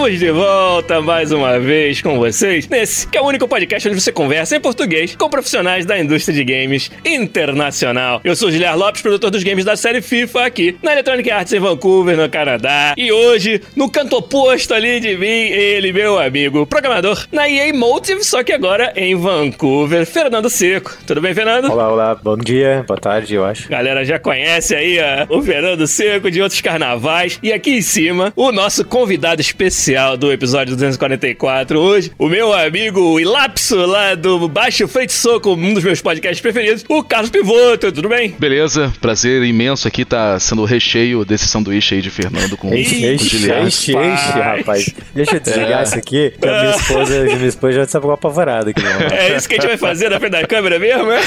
Estamos de volta mais uma vez com vocês nesse que é o único podcast onde você conversa em português com profissionais da indústria de games internacional. Eu sou Giliar Lopes, produtor dos games da série FIFA aqui na Electronic Arts em Vancouver, no Canadá. E hoje, no canto oposto ali de mim, ele, meu amigo, programador na EA Motive, só que agora em Vancouver, Fernando Seco. Tudo bem, Fernando? Olá, olá, bom dia, boa tarde, eu acho. Galera já conhece aí ó, o Fernando Seco de outros carnavais. E aqui em cima, o nosso convidado especial do episódio 244 hoje, o meu amigo Ilapso lá do Baixo Frente Soco, um dos meus podcasts preferidos, o Carlos Pivoto. Tudo bem? Beleza, prazer imenso aqui tá sendo o recheio desse sanduíche aí de Fernando com, Enche, com enche, Giliar. enche, enche, rapaz. Deixa eu desligar isso aqui, que a minha esposa, minha esposa já está apavorada aqui. Né? É isso que a gente vai fazer na frente da câmera mesmo, é?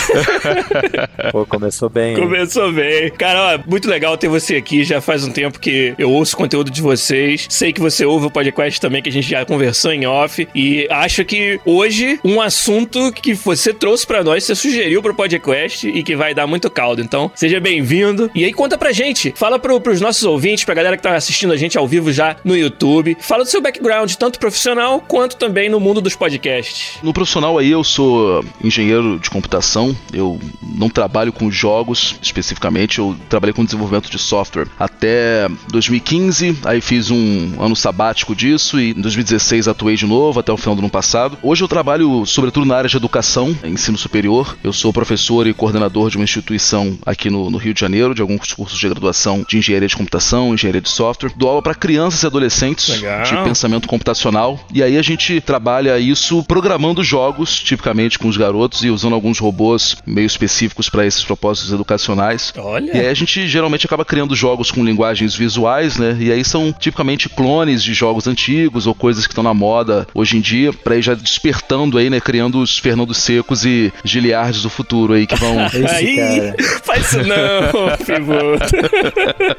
Pô, começou bem. hein? Começou bem. Cara, ó, muito legal ter você aqui. Já faz um tempo que eu ouço o conteúdo de vocês. Sei que você ouve o podcast também, que a gente já conversou em off. E acho que hoje, um assunto que você trouxe pra nós, você sugeriu pro podcast e que vai dar muito caldo. Então, seja bem-vindo. E aí, conta pra gente. Fala pro, pros nossos ouvintes, pra galera que tá assistindo a gente ao vivo já no YouTube. Fala do seu background, tanto profissional quanto também no mundo dos podcasts. No profissional aí eu sou engenheiro de computação, eu não trabalho com jogos especificamente, eu trabalhei com desenvolvimento de software até 2015, aí fiz um ano sabático disso e em 2016 atuei de novo até o final do ano passado. Hoje eu trabalho sobretudo na área de educação, ensino superior, eu sou professor e coordenador de uma instituição aqui no, no Rio de Janeiro, de alguns cursos de graduação de engenharia de computação, engenharia de software, dou aula para crianças e adolescentes Legal. de pensamento computacional. E aí a gente trabalha isso programando jogos, tipicamente com os garotos, e usando alguns robôs meio específicos para esses propósitos educacionais. Olha. E aí a gente geralmente acaba criando jogos com linguagens visuais, né? E aí são tipicamente clones de jogos antigos ou coisas que estão na moda hoje em dia, para ir já despertando aí, né? Criando os Fernando Secos e Giliardes do futuro aí que vão. Esse Aí, faz isso não, Pivoto.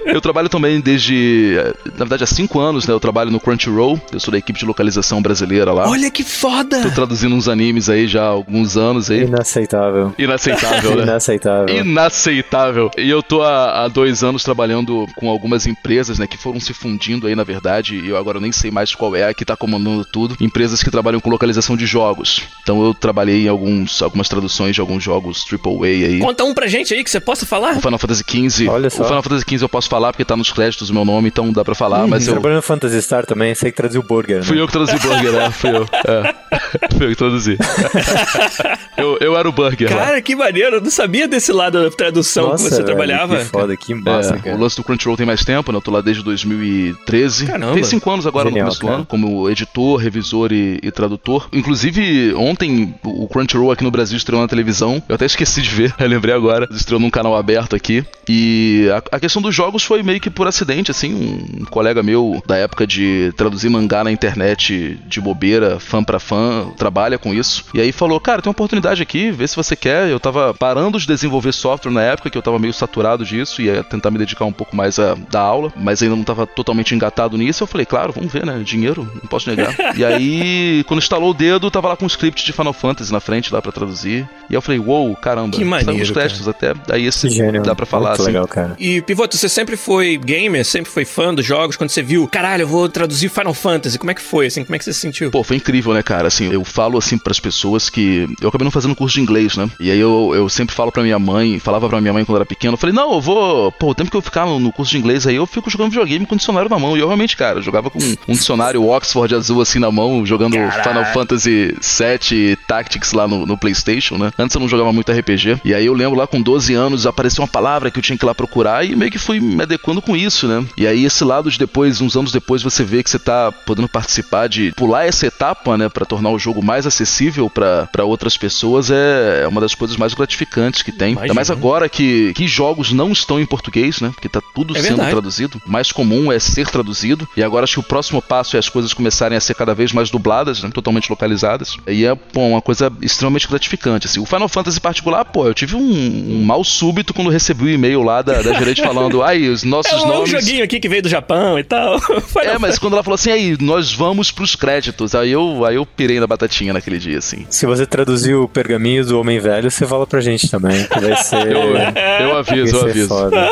Eu trabalho também desde, eh, na verdade, há cinco anos, né? Eu trabalho no Crunchyroll, eu sou da equipe de localização brasileira lá. Olha que foda! Tô traduzindo uns animes aí já há alguns anos aí. Inaceitável. Inaceitável, né? Inaceitável. Inaceitável. E eu tô há, há dois anos trabalhando com algumas empresas, né, que foram se fundindo aí, na verdade, e eu agora nem sei mais qual é que tá comandando tudo. Empresas que trabalham com localização de jogos. Então eu trabalhei em alguns, algumas traduções de alguns jogos AAA aí. Conta um pra gente aí que você possa falar. O Final Fantasy XV. Olha só. O Final Fantasy XV eu posso falar porque tá nos créditos o meu nome, então dá pra falar, mas Você eu. trabalhou no Phantasy Star também, sei que traduziu burger, né? Fui eu que traduzi Burger, né? Fui eu. É. Fui eu que traduzi. eu, eu era o Burger lá. Cara, que maneiro. Eu não sabia desse lado da tradução Nossa, que você velho, trabalhava. Que foda, que massa, É, cara. o lance do Crunchyroll tem mais tempo, né? Eu tô lá desde 2013. Caramba. Tem cinco anos agora Genial, no começo do cara. ano, como editor, revisor e, e tradutor. Inclusive, ontem o Crunchyroll aqui no Brasil estreou na televisão. Eu até esqueci de ver, lembrei agora. Estreou num canal aberto aqui. E a, a questão dos jogos foi meio que por acidente, assim. Um colega meu da época de traduzir mangá na internet de bobeira, fã pra fã, trabalha com isso. E aí falou, cara, tem uma oportunidade aqui, vê se você quer. Eu tava parando de desenvolver software na época, que eu tava meio saturado disso, ia tentar me dedicar um pouco mais a da aula, mas ainda não tava totalmente engatado nisso. Eu falei, claro, vamos ver, né? Dinheiro, não posso negar. e aí, quando instalou o dedo, tava lá com um script de Final Fantasy na frente lá pra traduzir. E eu falei, uou, caramba, Que maneiro, nos créditos até. Daí esse gênio. dá pra falar Muito assim. legal, cara. E, Pivoto, você sempre foi gamer, sempre foi fã dos jogos, quando você viu, caralho, eu vou traduzir Final Fantasy, como é que foi, assim, como é que você se sentiu? Pô, foi incrível, né, cara? Assim, eu falo assim pras pessoas que. Eu acabei não fazendo curso de inglês, né? E aí eu, eu sempre falo pra minha mãe, falava pra minha mãe quando eu era pequeno, eu falei, não, eu vou. Pô, o tempo que eu ficar no, curso de inglês aí, eu fico jogando videogame com dicionário na mão. E eu realmente, cara, eu jogava com um dicionário Oxford azul assim na mão, jogando Caraca. Final Fantasy VII Tactics lá no, no PlayStation, né? Antes eu não jogava muito RPG. E aí eu lembro lá com 12 anos apareceu uma palavra que eu tinha que ir lá procurar e meio que fui me adequando com isso, né? E aí esse lado de depois, uns anos depois, você vê que você tá podendo participar de pular essa etapa, né? Pra tornar o jogo mais acessível pra pra outras pessoas é é uma das coisas mais gratificantes que tem. Ainda mais agora que, que jogos não estão em português, né? Porque tá tudo É sendo verdade. traduzido. O mais comum é ser traduzido. E agora acho que o próximo passo é as coisas começarem a ser cada vez mais dubladas, né? Totalmente localizadas. E é, pô, uma coisa extremamente gratificante, assim. O Final Fantasy particular, pô, eu tive um, um mal súbito quando recebi o e-mail lá da, da gerente falando, ai, os nossos É um, é um nomes... joguinho aqui que veio do Japão e tal. É, mas quando ela falou assim, aí, nós vamos pros créditos, aí eu, aí eu pirei na batatinha naquele dia, assim. Se você traduzir o pergaminho do Homem Velho, você fala pra gente também, que vai ser... Eu, eu aviso, eu aviso. foda.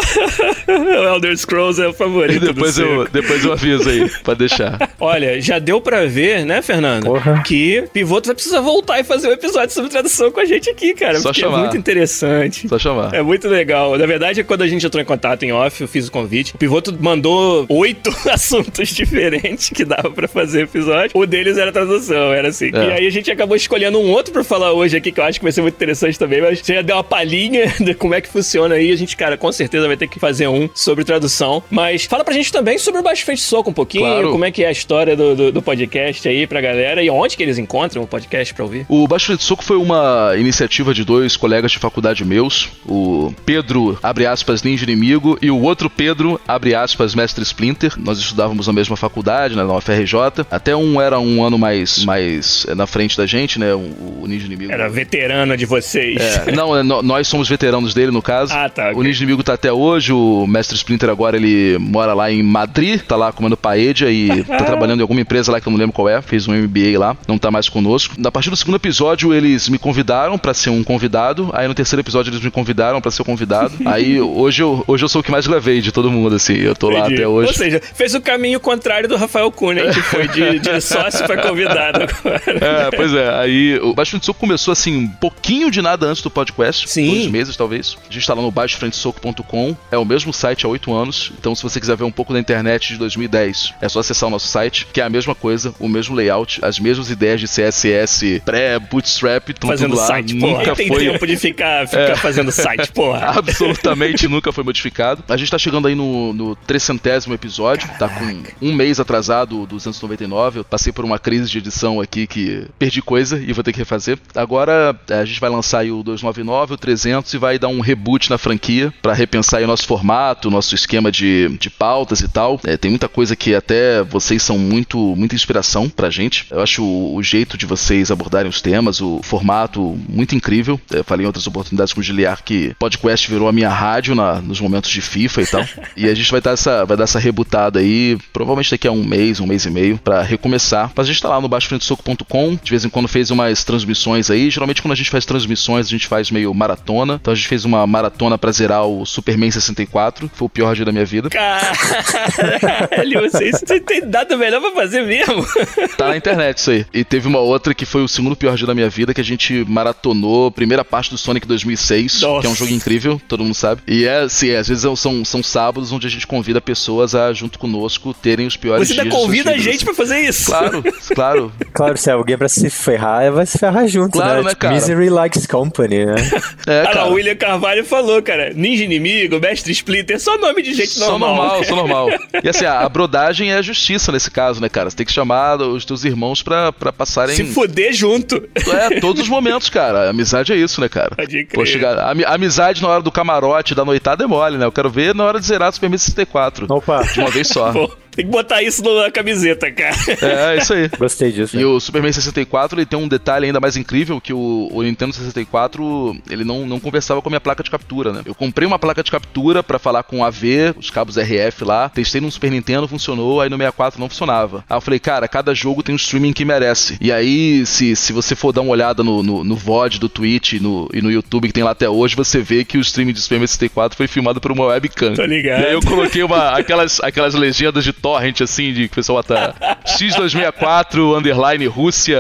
o Elder Scrolls é o E favorito depois do eu, depois eu aviso aí, pra deixar. Olha, já deu pra ver, né, Fernando? Porra. Que Pivoto vai precisar voltar e fazer um episódio sobre tradução com a gente aqui, cara. Só porque chamar. é muito interessante. Só chamar. É muito legal. Na verdade, quando a gente entrou em contato em off, eu fiz o convite. O Pivoto mandou oito assuntos diferentes que dava pra fazer episódio. O deles era tradução, era assim. É. E aí a gente acabou escolhendo um outro pra falar hoje aqui, que eu acho que vai ser muito interessante também. Mas você já deu uma palhinha de como é que funciona aí. A gente, cara, com certeza vai ter que fazer um sobre tradução. Mas fala pra gente também sobre o Baixo Frente Soco um pouquinho. Claro. Como é que é a história do, do, do podcast aí pra galera. E onde que eles encontram o podcast pra ouvir. O Baixo Frente Soco foi uma iniciativa de dois colegas de faculdade meus, o Pedro, abre aspas, ninja inimigo, e o outro Pedro, abre aspas, mestre Splinter. Nós estudávamos na mesma faculdade, né, na UFRJ. Até um era um ano mais, mais eh, na frente da gente, né, o, o ninja inimigo. Era veterana de vocês. É, não, é, nós somos veteranos dele, no caso. Ah, tá, ok. O Ninja Inimigo tá até hoje, o Mestre Splinter agora ele mora lá em Madrid, tá lá comendo paella e tá trabalhando em alguma empresa lá que eu não lembro qual é, fez um MBA lá, não tá mais conosco. A partir do segundo episódio eles me convidaram pra ser um convidado, aí no terceiro episódio eles me convidaram pra ser o convidado. aí hoje eu, hoje eu sou o que mais gravei de todo mundo, assim, eu tô lá Entendi. até hoje. Ou seja, fez o caminho contrário do Rafael Cunha, que foi de, de sócio pra convidado agora. É, pois é. Aí o Baixo Frente Soco começou assim, um pouquinho de nada antes do podcast. Sim. Dois meses, talvez. A gente tá lá no baixofrentesoco.com. É o mesmo site há oito anos. Então, se você quiser ver um pouco da internet de 2010, é só acessar o nosso site, que é a mesma coisa, o mesmo layout, as mesmas ideias de CSS pré-bootstrap, Fazendo tudo lá. site, porra. Nunca Tem foi. tempo de ficar, ficar fazendo site, porra. Absolutamente nunca foi modificado. A gente tá chegando aí no, no trecentésimo episódio, tá com um mês atrasado do 299. Eu passei por uma crise de edição aqui que perdi coisa e vou ter que refazer. Agora é, a gente vai lançar aí o 299, o 300 e vai dar um reboot na franquia pra repensar aí o nosso formato, o nosso esquema de, de pautas e tal. É, tem muita coisa que até vocês são muito muita inspiração pra gente. Eu acho o, o jeito de vocês abordarem os temas, o formato muito incrível. Eu falei em outras oportunidades com o Giliar que podcast virou a minha rádio na- nos momentos de FIFA e tal. e a gente vai dar essa vai dar essa rebutada aí, provavelmente daqui a um mês, um mês e meio, pra recomeçar. Mas a gente tá lá no baixofrentesoco.com, de vez em quando fez umas transmissões aí. Geralmente quando a gente faz transmissões, a gente faz meio maratona. Então a gente fez uma maratona pra zerar o Superman 64. Foi o pior dia da minha vida. Caralho, vocês você tem dado melhor pra fazer mesmo. Tá na internet isso aí. E teve uma outra que foi o segundo pior dia da minha vida, que a gente maratonou a primeira parte do Sonic 2006, Nossa. que é um jogo incrível, todo mundo sabe. E é, assim, às vezes são, são sábados onde a gente convida pessoas a, junto conosco, terem os piores Você dias ainda de suas convida a gente pra fazer isso. Claro, claro. Claro, se é alguém pra se ferrar, vai se ferrar junto, Claro, né? né, cara? Misery likes company, né? É, Ah, cara. não, o William Carvalho falou, cara. Ninja inimigo, mestre Splinter, só nome de gente Só normal. normal, só normal. E assim, a, a brodagem é a justiça nesse caso, né, cara? Você tem que chamar os teus irmãos pra, pra passarem. Se fuder junto. É, todos os momentos, cara. A amizade é isso, né, cara? Pode crer. Chegar, a, ami- a amizade na hora do camarote, da noitada é mole, né? Eu quero ver na hora de zerar o Super Nintendo 64. Opa, De uma vez só. Pô, tem que botar isso na camiseta, cara. É, é isso aí. gostei disso. E o Superman 64 ele tem um detalhe ainda mais incrível que o, o Nintendo 64 ele não, não conversava com a minha placa de captura, né? Eu comprei uma placa de captura pra falar com AV, os cabos RF lá, testei no Super Nintendo, funcionou, aí no 64 não funcionava. Aí eu falei, cara, cada jogo tem um streaming que merece. E aí, se, se você for dar uma olhada no, no, no VOD do Twitch e no, e no YouTube que tem lá até hoje, você vê que o streaming de Superman 64 foi filmado por uma webcam. Tô ligado. E aí eu coloquei uma, aquelas, aquelas legendas de torrent, assim, de que o pessoal bota X264, underline Rússia,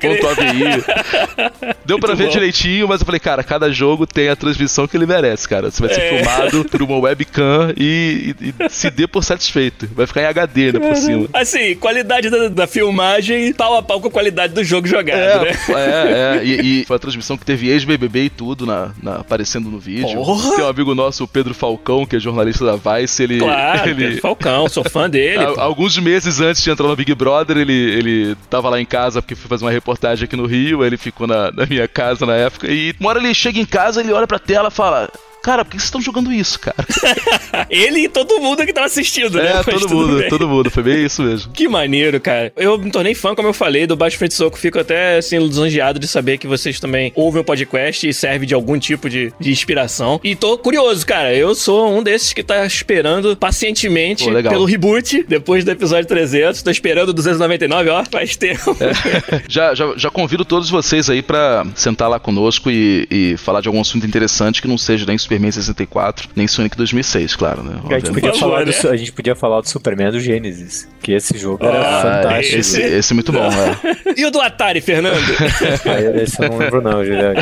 ponto AVI. Deu pra ver bom. direitinho, mas eu falei, cara, cada jogo tem a transmissão que ele merece, cara. Você vai ser é. filmado por uma webcam e, e, e, se dê por satisfeito. Vai ficar em HD, né, por cima. Assim, qualidade da, da, filmagem pau a pau com a qualidade do jogo jogado, é, né? É, é. E, e, foi a transmissão que teve ex-BBB e tudo na, na, aparecendo no vídeo. Porra. Tem um amigo nosso, o Pedro Falcão, que é jornalista da Vice, ele... Claro, ele... Pedro Falcão, sou fã dele. alguns meses antes de entrar no Big Brother, ele, ele tava lá em casa porque foi fazer uma reportagem aqui no Rio, ele ficou na, na minha casa na época, e uma hora ele chega em casa, ele olha pra tela e fala cara, por que vocês estão jogando isso, cara? Ele e todo mundo que tava assistindo, né? É, todo mundo, bem. todo mundo. Foi bem isso mesmo. Que maneiro, cara. Eu me tornei fã, como eu falei, do Baixo Frente Soco. Fico até, assim, lisonjeado de saber que vocês também ouvem o podcast e serve de algum tipo de, de inspiração. E tô curioso, cara. Eu sou um desses que tá esperando pacientemente Pô, pelo reboot, depois do episódio 300. Tô esperando o 299, ó, faz tempo. É. já, já, já convido todos vocês aí pra sentar lá conosco e, e falar de algum assunto interessante que não seja da Superman 64, nem Sonic 2006, claro, né? A gente, podia falar do, a gente podia falar do Superman do Genesis, que esse jogo era ah, fantástico. Esse, esse é muito bom, é. E o do Atari, Fernando? ah, esse eu não lembro não, Juliano.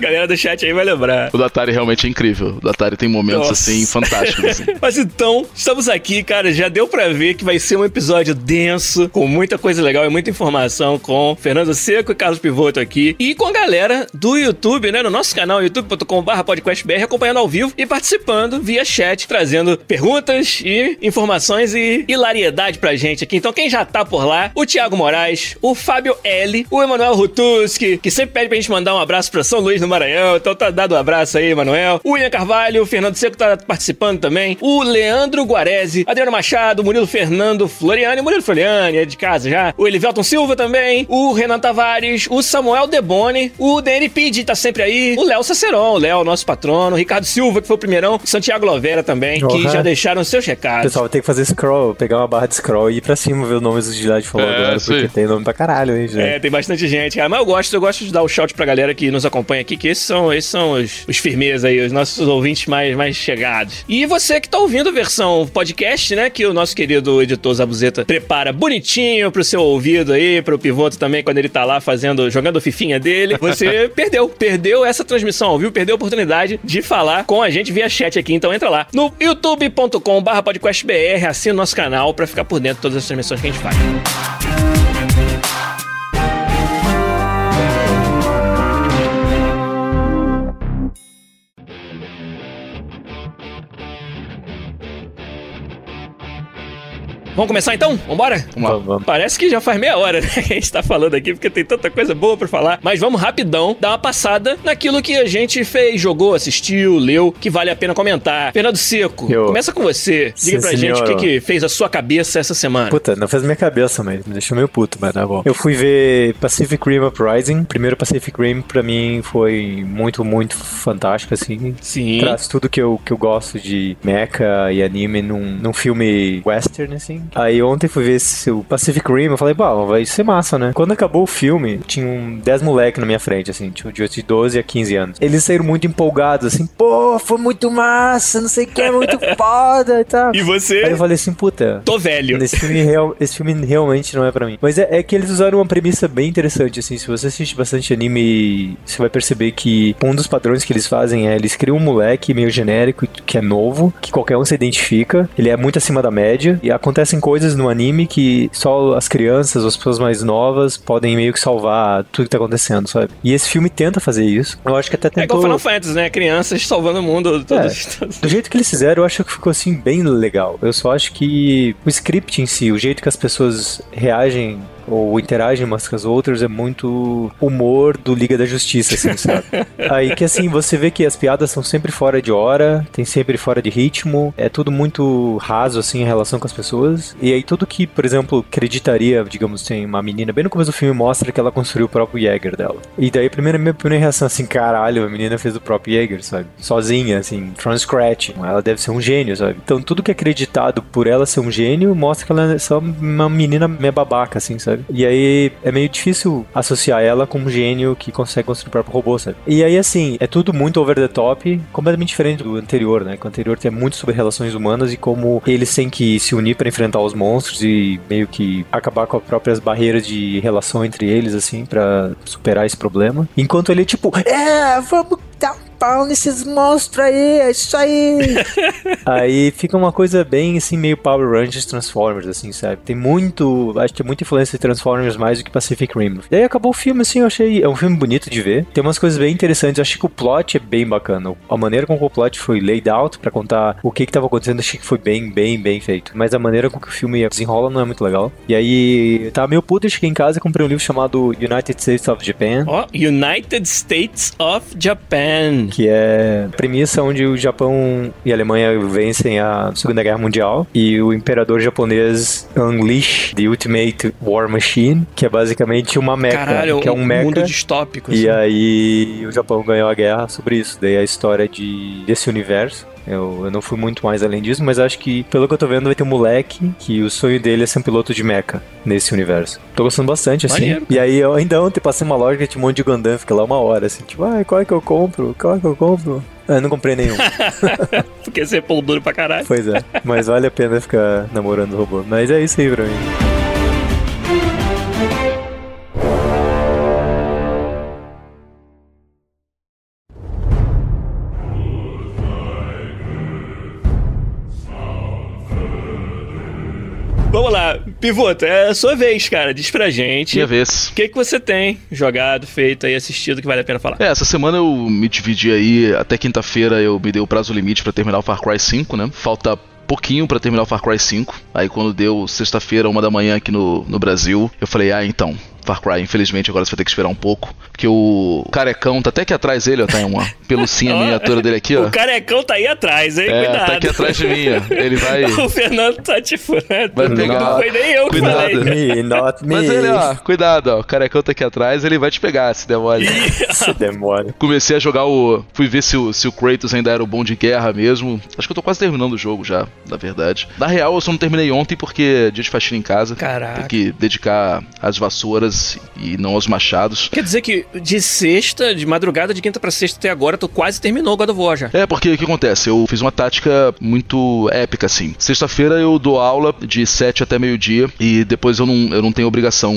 Galera do chat aí vai lembrar. O do Atari realmente é incrível. O do Atari tem momentos, Nossa. assim, fantásticos. Assim. Mas então, estamos aqui, cara, já deu pra ver que vai ser um episódio denso, com muita coisa legal e muita informação com Fernando Seco e Carlos Pivoto aqui, e com a galera do YouTube, né, no nosso canal youtube.com.br podcastbr, acompanhando ao vivo e participando via chat, trazendo perguntas e informações e hilariedade pra gente aqui. Então, quem já tá por lá, o Thiago Moraes, o Fábio L, o Emanuel Rutuski, que sempre pede pra gente mandar um abraço pra São Luís no Maranhão. Então, tá dado um abraço aí, Emanuel. O Ian Carvalho, o Fernando Seco tá participando também. O Leandro Guarese, Adriano Machado, Murilo Fernando Floriani, Murilo Floriani, é de casa já. O Elivelton Silva também. O Renan Tavares, o Samuel Deboni, o DNPD tá sempre aí. O Léo Saceron, o Léo, nosso patrono. O Ricardo Silva, que foi o primeirão. Santiago Lovera também, uhum. que já deixaram seus recados. Pessoal, vai ter que fazer scroll, pegar uma barra de scroll e ir pra cima ver os nomes dos Gilad falou é, agora, porque tem nome pra caralho, hein, gente. É, tem bastante gente, cara. Mas eu gosto, eu gosto de dar o shout pra galera que nos acompanha aqui, que esses são, esses são os, os firmes aí, os nossos ouvintes mais, mais chegados. E você que tá ouvindo a versão podcast, né, que o nosso querido editor Zabuzeta prepara bonitinho pro seu ouvido aí, pro pivoto também, quando ele tá lá fazendo, jogando a fifinha dele, você perdeu, perdeu essa transmissão vivo, perdeu a oportunidade de falar com a gente via chat aqui, então entra lá no youtube.com/barra podcastbr, assina o nosso canal para ficar por dentro de todas as transmissões que a gente faz. Vamos começar então? Vambora? Vamos, vamos. Parece que já faz meia hora, né? Que a gente tá falando aqui, porque tem tanta coisa boa pra falar. Mas vamos rapidão dar uma passada naquilo que a gente fez, jogou, assistiu, leu, que vale a pena comentar. Fernando Seco, Eu... começa com você. Diga Sim, pra senhor. gente o que, que fez a sua cabeça essa semana. Puta, não fez minha cabeça, mas me deixou meio puto, mas tá bom. Eu fui ver Pacific Rim Uprising. Primeiro Pacific Rim, pra mim, foi muito, muito fantástico, assim. Sim. Traz tudo que eu, que eu gosto de mecha e anime num, num filme western, assim. Aí ontem fui ver esse, o Pacific Rim, eu falei, pô, vai ser massa, né? Quando acabou o filme, tinha um 10 moleques na minha frente, assim, tinha de 12 a 15 anos. Eles saíram muito empolgados, assim, pô, foi muito massa, não sei o que, é muito foda e tal. E você? Aí eu falei assim, puta. Tô velho. Esse filme, real, esse filme realmente não é pra mim. Mas é, é, que eles usaram uma premissa bem interessante, assim, se você assiste bastante anime, você vai perceber que um dos padrões que eles fazem é, eles criam um moleque meio genérico, que é novo, que qualquer um se identifica, ele é muito acima da média, e acontece acontecem coisas no anime que só as crianças, as pessoas mais novas podem meio que salvar tudo que tá acontecendo, sabe? E esse filme tenta fazer isso. Eu acho que até tentou... É igual Final Fantasy, né? Crianças salvando o mundo. Todos, é, Do jeito que eles fizeram, eu acho que ficou assim bem legal. Eu só acho que o script em si, o jeito que as pessoas reagem ou interagem umas com as outras é muito humor do Liga da Justiça, assim, sabe? Aí que assim, você vê que as piadas são sempre fora de hora, tem sempre fora de ritmo, é tudo muito raso, assim, em relação com as pessoas. E aí tudo que, por exemplo, acreditaria, digamos, tem uma menina, bem no começo do filme mostra que ela construiu o próprio Jäger dela. E daí a primeira, minha primeira reação assim, caralho, a menina fez o próprio Jäger, sabe? Sozinha, assim, from scratch. Ela deve ser um gênio, sabe? Então tudo que é acreditado por ela ser um gênio mostra que ela é só uma menina meio babaca, assim, sabe? Sabe? E aí é meio difícil associar ela com um gênio que consegue construir o próprio robô, sabe? E aí, assim, é tudo muito over the top, completamente diferente do anterior, né? Que o anterior tem muito sobre relações humanas e como eles têm que se unir para enfrentar os monstros e meio que acabar com as próprias barreiras de relação entre eles, assim, para superar esse problema. Enquanto ele, tipo, é, vamos pau nesses monstros aí, é isso aí. aí fica uma coisa bem assim, meio Power Rangers Transformers, assim, sabe? Tem muito, acho que é muita influência de Transformers mais do que Pacific Rim. E aí acabou o filme, assim, eu achei, é um filme bonito de ver. Tem umas coisas bem interessantes, eu achei que o plot é bem bacana. A maneira como o plot foi laid out para contar o que que tava acontecendo, achei que foi bem, bem, bem feito. Mas a maneira com que o filme desenrola não é muito legal. E aí, tava meio puto, eu cheguei em casa e comprei um livro chamado United States of Japan. Ó, United States of Japan. Que é a premissa onde o Japão e a Alemanha vencem a Segunda Guerra Mundial e o imperador japonês unleash the Ultimate War Machine, que é basicamente uma mecha, Caralho, que é um mecha. mundo distópico. E assim. aí o Japão ganhou a guerra sobre isso. Daí a história de, desse universo. Eu, eu não fui muito mais além disso, mas acho que, pelo que eu tô vendo, vai ter um moleque que o sonho dele é ser um piloto de mecha nesse universo. Tô gostando bastante, assim. Maneiro, e aí, eu, ainda ontem passei uma loja que tinha um monte de Gundam, fica lá uma hora, assim, tipo, ai, qual é que eu compro? Qual é que eu compro? Ah, eu não comprei nenhum. Porque você é pão duro pra caralho. pois é. Mas vale a pena ficar namorando o robô. Mas é isso aí pra mim. Pivoto, é a sua vez, cara. Diz pra gente. Minha vez. O que, que você tem jogado, feito aí, assistido que vale a pena falar? É, essa semana eu me dividi aí, até quinta-feira eu me dei o prazo limite pra terminar o Far Cry 5, né? Falta pouquinho pra terminar o Far Cry 5. Aí quando deu sexta-feira, uma da manhã aqui no, no Brasil, eu falei, ah, então, Far Cry, infelizmente agora você vai ter que esperar um pouco. Porque o carecão tá até aqui atrás dele, ó, tá em uma pelucinha miniatura dele aqui, ó. O carecão tá aí atrás, hein? É, Cuidado. tá aqui atrás de mim, ó. Ele vai. O Fernando tá te furando. Vai pegar. Não foi nem eu que Cuidado. falei. Me, not me. Mas ele, ó, cuidado, ó. O carecão tá aqui atrás, ele vai te pegar se der mole. Se demora. Comecei a jogar o. Fui ver se o, se o Kratos ainda era o bom de guerra mesmo. Acho que eu tô quase terminando o jogo já, na verdade. Na real, eu só não terminei ontem porque dia de faxina em casa. Caraca. Tem que dedicar às vassouras e não aos machados. Quer dizer que de sexta, de madrugada, de quinta pra sexta até agora, tu quase terminou o God of War já. É, porque o que acontece? Eu fiz uma tática muito épica, assim. Sexta-feira eu dou aula de 7 até meio-dia e depois eu não, eu não tenho obrigação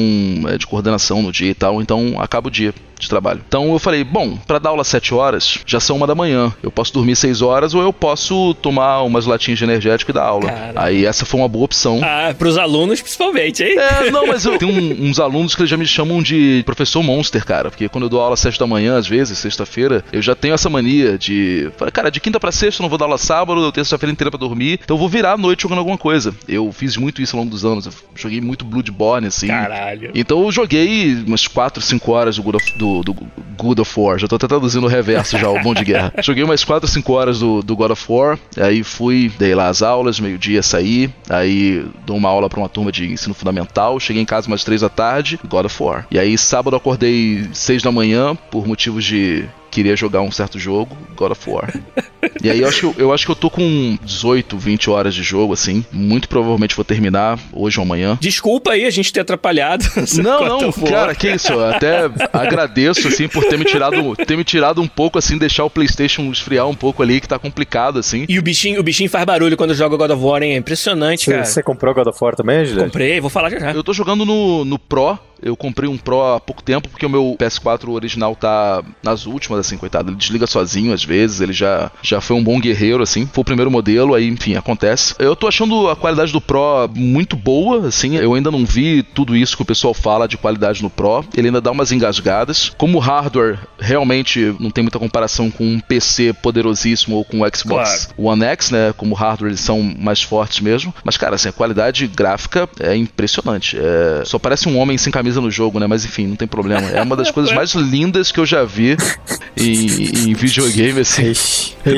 é, de coordenação no dia e tal, então acaba o dia de trabalho. Então eu falei, bom, pra dar aula às 7 horas, já são uma da manhã. Eu posso dormir 6 horas ou eu posso tomar umas latinhas de energético e dar aula. Caralho. Aí essa foi uma boa opção. Ah, pros alunos principalmente, hein? É, não, mas eu tenho um- uns alunos que já me chamam de professor monster, cara. Porque quando eu dou aula às 7 da manhã, às vezes, sexta-feira, eu já tenho essa mania de. Cara, de quinta pra sexta eu não vou dar aula sábado, eu tenho sexta-feira inteira pra dormir, então eu vou virar a noite jogando alguma coisa. Eu fiz muito isso ao longo dos anos. Eu joguei muito Bloodborne, assim. Caralho. Então eu joguei umas 4, 5 horas do God of, do, do God of War. Já tô até traduzindo o reverso já, o bom de guerra. Joguei umas 4, 5 horas do, do God of War. Aí fui, dei lá as aulas, meio-dia saí. Aí dou uma aula pra uma turma de ensino fundamental. Cheguei em casa umas 3 da tarde, God of War. E aí sábado eu acordei 6 da manhã, por motivos de queria jogar um certo jogo, God of War. e aí eu acho, que eu, acho que eu tô com 18, 20 horas de jogo, assim. Muito provavelmente vou terminar hoje ou amanhã. Desculpa aí a gente ter atrapalhado. Não, não, cara, que isso. Eu até agradeço, assim, por ter me tirado, ter me tirado um pouco, assim, deixar o PlayStation esfriar um pouco ali, que tá complicado, assim. E o bichinho, o bichinho faz barulho quando joga God of War, hein? É impressionante, Você, cara. você comprou God of War também, Juliette? Comprei, vou falar já já. Eu tô jogando no, no Pro. Eu comprei um Pro há pouco tempo, porque o meu PS4 original tá nas últimas, assim, coitado. Ele desliga sozinho às vezes, ele já, já foi um bom guerreiro, assim. Foi o primeiro modelo, aí, enfim, acontece. Eu tô achando a qualidade do Pro muito boa, assim. Eu ainda não vi tudo isso que o pessoal fala de qualidade no Pro. Ele ainda dá umas engasgadas. Como o hardware realmente não tem muita comparação com um PC poderosíssimo ou com o Xbox One X, né? Como hardware eles são mais fortes mesmo. Mas, cara, assim, a qualidade gráfica é impressionante. É... Só parece um homem sem camisa camisa no jogo, né? Mas enfim, não tem problema. É uma das coisas mais lindas que eu já vi em, em videogame, assim,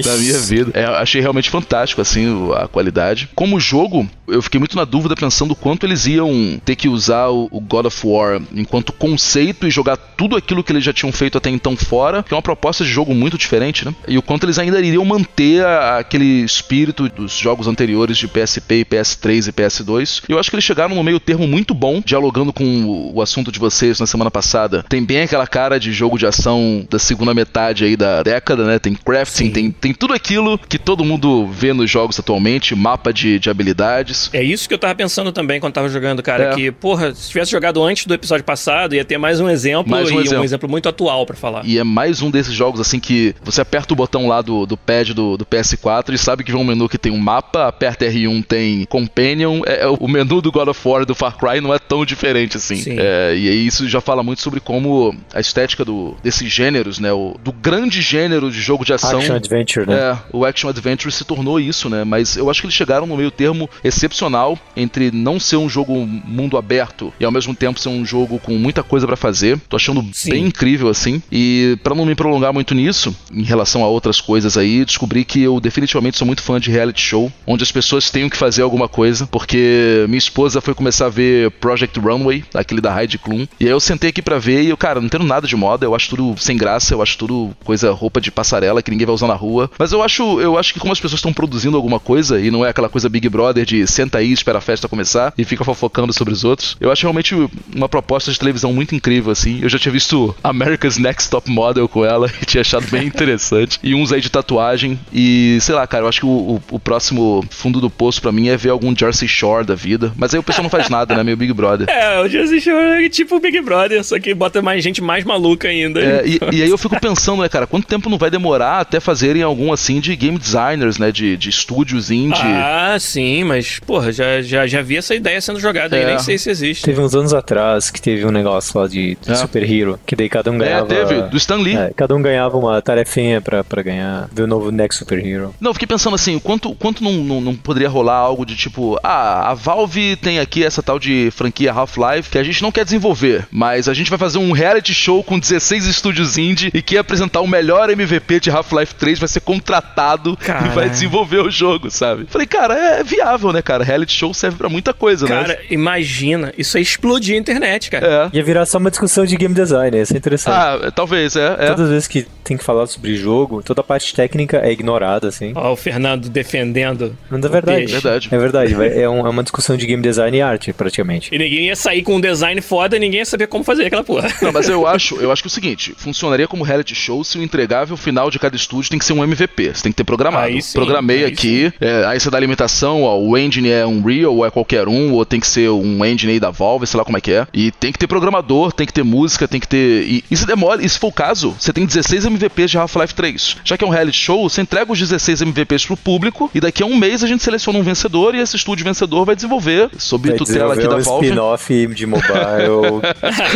da minha vida. É, achei realmente fantástico, assim, a qualidade. Como jogo, eu fiquei muito na dúvida pensando quanto eles iam ter que usar o, God of War enquanto conceito e jogar tudo aquilo que eles já tinham feito até então fora, que é uma proposta de jogo muito diferente, né? E o quanto eles ainda iriam manter a, aquele espírito dos jogos anteriores de PSP, PS3 e PS2. Eu acho que eles chegaram no meio termo muito bom, dialogando com o, o assunto de vocês na semana passada. Tem bem aquela cara de jogo de ação da segunda metade aí da década, né? Tem crafting, tem, tem tudo aquilo que todo mundo vê nos jogos atualmente, mapa de, de habilidades. É isso que eu tava pensando também quando tava jogando, cara, é. que, porra, se tivesse jogado antes do episódio passado, ia ter mais um exemplo mais um e exemplo. um exemplo muito atual para falar. E é mais um desses jogos, assim, que você aperta o botão lá do, do pad do, do PS4 e sabe que vem um menu que tem um mapa, aperta R1 tem Companion, é, é, o menu do God of War do Far Cry não é tão diferente assim. É, e aí isso já fala muito sobre como a estética do, desses gêneros, né, o, do grande gênero de jogo de ação. Action Adventure, né? É, o Action Adventure se tornou isso, né, mas eu acho que eles chegaram no meio termo excepcional entre não ser um jogo mundo aberto e ao mesmo tempo ser um jogo com muita coisa para fazer. Tô achando Sim. bem incrível assim. E para não me prolongar muito nisso, em relação a outras coisas aí, descobri que eu definitivamente sou muito fã de reality show, onde as pessoas têm que fazer alguma coisa, porque minha esposa foi começar a ver Project Runway, aquele da Heidi Klum, e aí eu sentei aqui para ver e eu, cara, não entendo nada de moda, eu acho tudo sem graça, eu acho tudo coisa roupa de passarela que ninguém vai usar na rua. Mas eu acho, eu acho que como as pessoas estão produzindo alguma coisa e não é aquela coisa Big Brother de senta aí, espera a festa começar e fica fofocando sobre os outros. Eu acho realmente uma proposta de televisão muito incrível assim. Eu já tinha visto America's Next Top Model com ela e tinha achado bem interessante. E uns aí de tatuagem e sei lá, cara, eu acho que o, o, o próximo fundo do poço para mim é ver algum Jersey Shore da vida. Mas aí o pessoal não faz nada, né? Meio Big Brother. É, o Jersey Shore é tipo o Big Brother, só que bota mais gente mais maluca ainda. É, e, e, aí eu fico pensando, né, cara, quanto tempo não vai demorar até fazerem algum assim de game designers, né? De, de estúdios indie. Ah, sim, mas, porra, já, já, já vi essa ideia sendo jogada é. aí, nem sei se existe. Teve uns anos atrás que teve um negócio lá de, de é. Super Hero, que daí cada um é, ganhava. É, teve, do Stan Lee. É, cada um ganhava uma tarefinha pra, pra ganhar do novo Next Super Hero. Não, eu fiquei pensando assim, quanto, quanto não, não, não poderia rolar algo de tipo, ah, a Valve tem aqui essa tal de franquia Half-Life que a gente não quer desenvolver, mas a gente vai fazer um reality show com 16 estúdios indie e que apresentar o melhor MVP de Half-Life 3 vai ser contratado Cara. e vai desenvolver o jogo, sabe? Falei, cara, é viável, né, cara? Reality show serve para muita coisa, cara, né? Cara, imagina, isso aí explodir a internet, cara. É. Ia virar só uma discussão de game design, isso é interessante. Ah, talvez, é, é. Todas as vezes que tem que falar sobre jogo, toda a parte técnica é ignorada, assim. Ó, o Fernando defendendo. Não é verdade. É verdade. É verdade. é, um, é uma discussão de game design e arte, praticamente. E ninguém ia sair com um design foda e ninguém ia saber como fazer aquela porra. Não, mas eu acho, eu acho que é o seguinte, funcionaria como reality show se o entregável final de cada estúdio tem que ser um MVP. Você tem que ter programado. Aí sim, Programei aí aqui, é, aí você dá a limitação, ó, o engine é um Real ou é qualquer um, ou tem que ser um engine aí da Valve, sei lá como é que é. E tem que ter programador, tem que ter música, tem que ter. E, e se demora, e se for o caso, você tem 16 MVPs de Half-Life 3. Já que é um reality show, você entrega os 16 MVPs pro público e daqui a um mês a gente seleciona um vencedor e esse estúdio vencedor vai desenvolver, sob vai tutela aqui da um Valve. spin-off de mobile.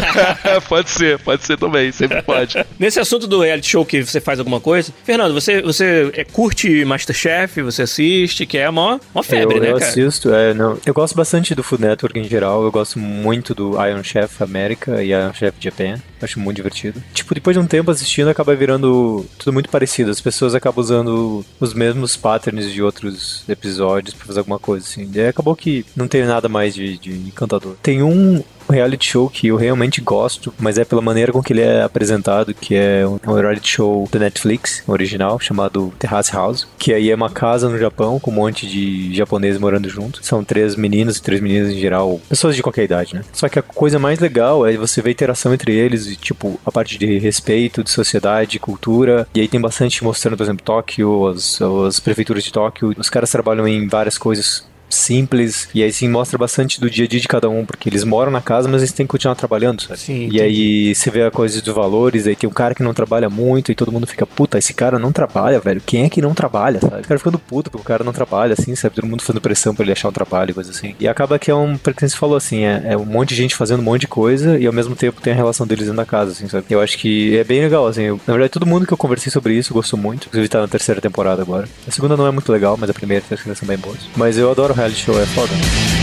pode ser, pode ser também, sempre pode. Nesse assunto do reality show que você faz alguma coisa, Fernando, você, você é, curte Masterchef, você assiste, que é uma, uma febre, eu, né, eu cara? assisto, é, não. Eu gosto bastante do Food Network em geral, eu gosto muito do Iron Chef América e Iron Chef Japan. Acho muito divertido. Tipo, depois de um tempo assistindo, acaba virando tudo muito parecido. As pessoas acabam usando os mesmos patterns de outros episódios pra fazer alguma coisa, assim. E acabou que não tem nada mais de, de encantador. Tem um reality show que eu realmente gosto, mas é pela maneira com que ele é apresentado, que é um reality show da Netflix, original, chamado Terrace House, que aí é uma casa no Japão com um monte de japoneses morando junto. São três meninos e três meninas em geral, pessoas de qualquer idade, né? Só que a coisa mais legal é você ver a interação entre eles, e, tipo, a parte de respeito, de sociedade, cultura, e aí tem bastante mostrando, por exemplo, Tóquio, as, as prefeituras de Tóquio, os caras trabalham em várias coisas simples. E aí sim mostra bastante do dia a dia de cada um, porque eles moram na casa, mas eles têm que continuar trabalhando, sabe? Sim, e aí você vê a coisa dos valores, aí tem um cara que não trabalha muito e todo mundo fica, puta, esse cara não trabalha, velho. Quem é que não trabalha, sabe? O cara ficando puto porque o cara não trabalha, assim, sabe? Todo mundo fazendo pressão pra ele achar um trabalho, coisa assim. E acaba que é um, porque você falou assim, é, é, um monte de gente fazendo um monte de coisa e ao mesmo tempo tem a relação deles dentro da casa, assim, sabe? Eu acho que é bem legal, assim. Eu, na verdade, todo mundo que eu conversei sobre isso gostou muito. Inclusive tá na terceira temporada agora. A segunda não é muito legal, mas a primeira e a terceira são bem boas. Mas eu adoro reality show, é foda.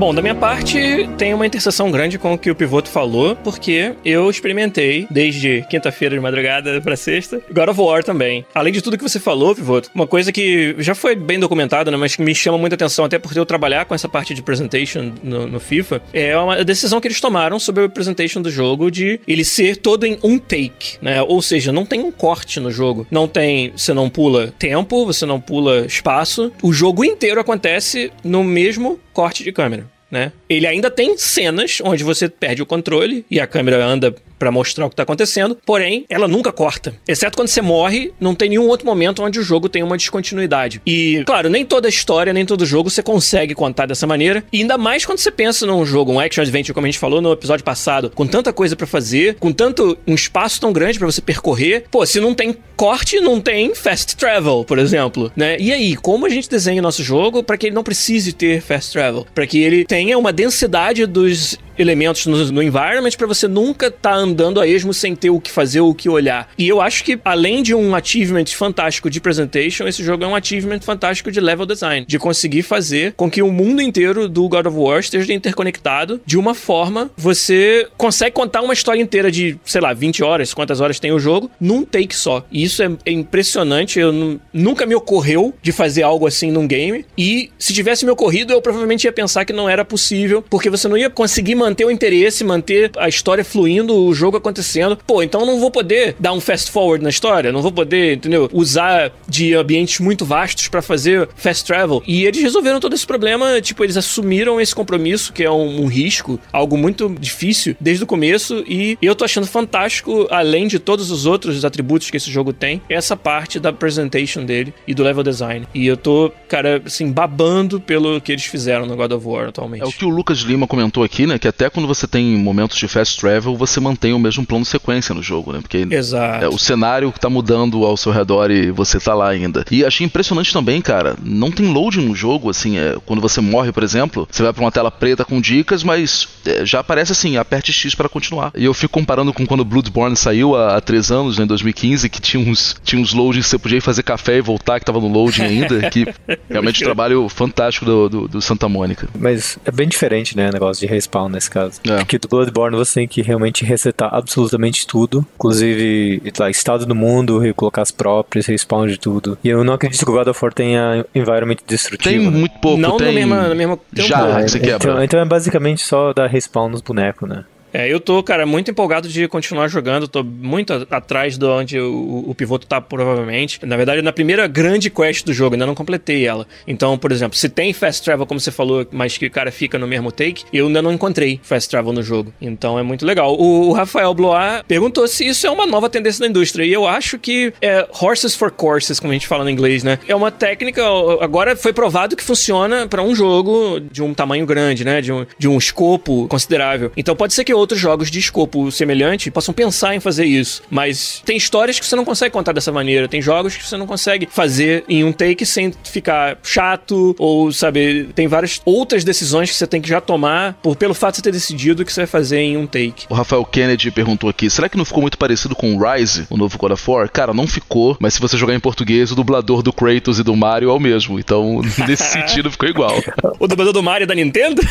Bom, da minha parte, tem uma interseção grande com o que o Pivoto falou, porque eu experimentei desde quinta-feira de madrugada pra sexta, God of War também. Além de tudo que você falou, Pivoto, uma coisa que já foi bem documentada, né, mas que me chama muita atenção, até por eu trabalhar com essa parte de presentation no, no FIFA, é uma decisão que eles tomaram sobre o presentation do jogo de ele ser todo em um take, né? Ou seja, não tem um corte no jogo. Não tem, você não pula tempo, você não pula espaço. O jogo inteiro acontece no mesmo corte de câmera. Né? Ele ainda tem cenas onde você perde o controle e a câmera anda para mostrar o que tá acontecendo, porém, ela nunca corta. Exceto quando você morre, não tem nenhum outro momento onde o jogo tem uma descontinuidade. E, claro, nem toda história, nem todo jogo você consegue contar dessa maneira, e ainda mais quando você pensa num jogo, um action adventure, como a gente falou no episódio passado, com tanta coisa para fazer, com tanto um espaço tão grande para você percorrer. Pô, se não tem corte, não tem fast travel, por exemplo, né? E aí, como a gente desenha o nosso jogo para que ele não precise ter fast travel, para que ele tenha uma densidade dos elementos no, no environment para você nunca estar tá andando a esmo sem ter o que fazer ou o que olhar. E eu acho que, além de um achievement fantástico de presentation, esse jogo é um achievement fantástico de level design. De conseguir fazer com que o mundo inteiro do God of War esteja interconectado de uma forma você consegue contar uma história inteira de, sei lá, 20 horas, quantas horas tem o jogo, num take só. E isso é, é impressionante. Eu nunca me ocorreu de fazer algo assim num game. E se tivesse me ocorrido, eu provavelmente ia pensar que não era possível, porque você não ia conseguir manter manter o interesse, manter a história fluindo, o jogo acontecendo. Pô, então eu não vou poder dar um fast forward na história, não vou poder, entendeu? Usar de ambientes muito vastos para fazer fast travel. E eles resolveram todo esse problema, tipo, eles assumiram esse compromisso, que é um, um risco, algo muito difícil desde o começo. E eu tô achando fantástico, além de todos os outros atributos que esse jogo tem, essa parte da presentation dele e do level design. E eu tô, cara, assim, babando pelo que eles fizeram no God of War atualmente. É o que o Lucas Lima comentou aqui, né? Que até quando você tem momentos de fast travel, você mantém o mesmo plano de sequência no jogo, né? Porque Exato. É, o cenário que tá mudando ao seu redor e você tá lá ainda. E achei impressionante também, cara, não tem loading no jogo, assim, é, quando você morre, por exemplo, você vai pra uma tela preta com dicas, mas é, já aparece assim, aperte X para continuar. E eu fico comparando com quando Bloodborne saiu há, há três anos, né, em 2015, que tinha uns, tinha uns loadings que você podia ir fazer café e voltar, que tava no loading ainda, que realmente um trabalho fantástico do, do, do Santa Mônica. Mas é bem diferente, né, o negócio de respawn nesse caso. É. Porque do Bloodborne você tem que realmente resetar absolutamente tudo, inclusive lá, estado do mundo, colocar as próprias, respawn de tudo. E eu não acredito que o God of War tenha environment destrutivo. Tem né? muito pouco, não tem... no mesmo, no mesmo Já, que você quebra. então, então é basicamente só dar respawn nos bonecos, né? É, eu tô, cara, muito empolgado de continuar jogando. Tô muito atrás de onde o, o pivoto tá, provavelmente. Na verdade, na primeira grande quest do jogo, ainda não completei ela. Então, por exemplo, se tem fast travel, como você falou, mas que o cara fica no mesmo take, eu ainda não encontrei fast travel no jogo. Então é muito legal. O, o Rafael Blois perguntou se isso é uma nova tendência da indústria. E eu acho que é horses for courses, como a gente fala no inglês, né? É uma técnica, agora foi provado que funciona pra um jogo de um tamanho grande, né? De um, de um escopo considerável. Então pode ser que outros jogos de escopo semelhante possam pensar em fazer isso. Mas tem histórias que você não consegue contar dessa maneira. Tem jogos que você não consegue fazer em um take sem ficar chato ou, sabe, tem várias outras decisões que você tem que já tomar por, pelo fato de você ter decidido que você vai fazer em um take. O Rafael Kennedy perguntou aqui: será que não ficou muito parecido com o Rise, o novo God of War? Cara, não ficou, mas se você jogar em português, o dublador do Kratos e do Mario é o mesmo. Então, nesse sentido, ficou igual. O dublador do Mario é da Nintendo?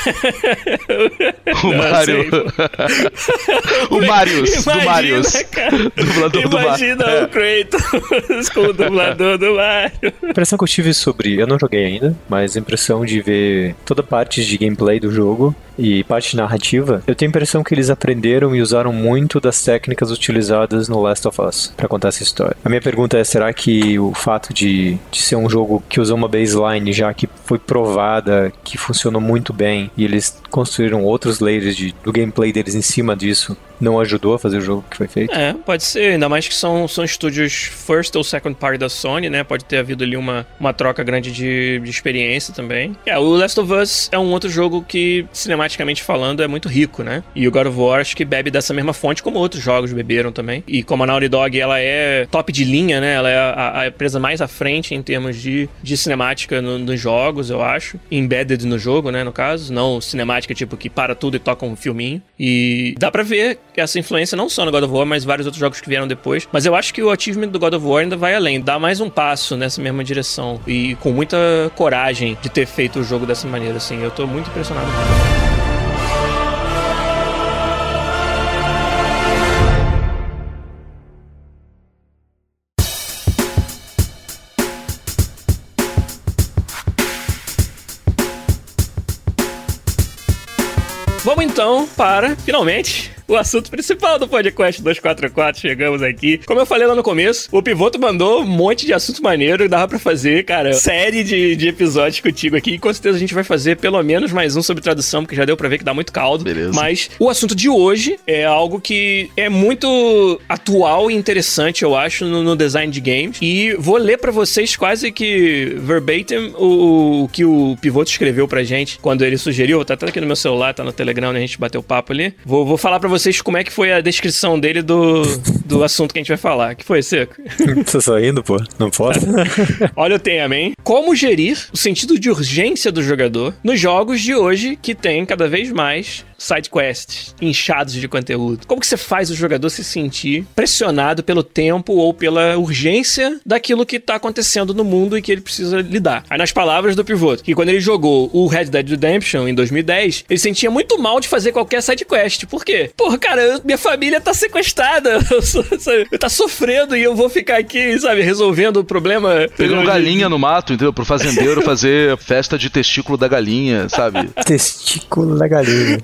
O Não Mario. O Marius, do Imagina, Marius. cara. Dublador do Mario. Imagina É. o Kratos com o dublador do Mario. A impressão que eu tive sobre. Eu não joguei ainda, mas a impressão de ver toda a parte de gameplay do jogo e parte narrativa, eu tenho a impressão que eles aprenderam e usaram muito das técnicas utilizadas no Last of Us pra contar essa história. A minha pergunta é: será que o fato de, de ser um jogo que usou uma baseline já que foi provada, que funcionou muito bem, e eles construíram outros layers de, do gameplay deles em cima disso, não ajudou a fazer o jogo que foi feito? É, pode ser, ainda mais que são, são estúdios first ou second party da Sony, né? Pode ter havido ali uma, uma troca grande de, de experiência também. É, o Last of Us é um outro jogo que, cinematicamente falando, é muito rico, né? E o God of War acho que bebe dessa mesma fonte, como outros jogos beberam também. E como a Naughty Dog, ela é top de linha, né? Ela é a, a empresa mais à frente em termos de, de cinemática no- nos jogos, eu acho. Embedded no jogo, né? No caso, não cinemática tipo que para tudo e toca um filminho. E dá pra ver essa influência não só no God of War, mas vários outros jogos que vieram depois. Mas eu acho que o achievement do God of War ainda vai além, dá mais um passo nessa mesma direção e com muita coragem de ter feito o jogo dessa maneira, assim. Eu tô muito impressionado. Vamos então para, finalmente, o assunto principal do podcast 244. Chegamos aqui. Como eu falei lá no começo, o Pivoto mandou um monte de assunto maneiro que dava pra fazer, cara, série de, de episódios contigo aqui. E com certeza a gente vai fazer pelo menos mais um sobre tradução, porque já deu pra ver que dá muito caldo. Beleza. Mas o assunto de hoje é algo que é muito atual e interessante, eu acho, no, no design de games. E vou ler pra vocês quase que verbatim o, o que o Pivoto escreveu pra gente quando ele sugeriu. Tá até aqui no meu celular, tá no Telegram, né? A gente bateu papo ali. Vou, vou falar pra vocês vocês como é que foi a descrição dele do, do assunto que a gente vai falar. que foi, Seco? Tô só indo, pô. Não posso. Olha o tema, hein? Como gerir o sentido de urgência do jogador nos jogos de hoje que tem cada vez mais side quests inchados de conteúdo. Como que você faz o jogador se sentir pressionado pelo tempo ou pela urgência daquilo que tá acontecendo no mundo e que ele precisa lidar? Aí nas palavras do pivoto, que quando ele jogou o Red Dead Redemption em 2010, ele sentia muito mal de fazer qualquer side quest. Por quê? Porra, cara, minha família tá sequestrada, eu, sabe, eu tá sofrendo e eu vou ficar aqui, sabe, resolvendo o problema. Pegando galinha no mato, entendeu? Pro fazendeiro fazer festa de testículo da galinha, sabe? Testículo da galinha.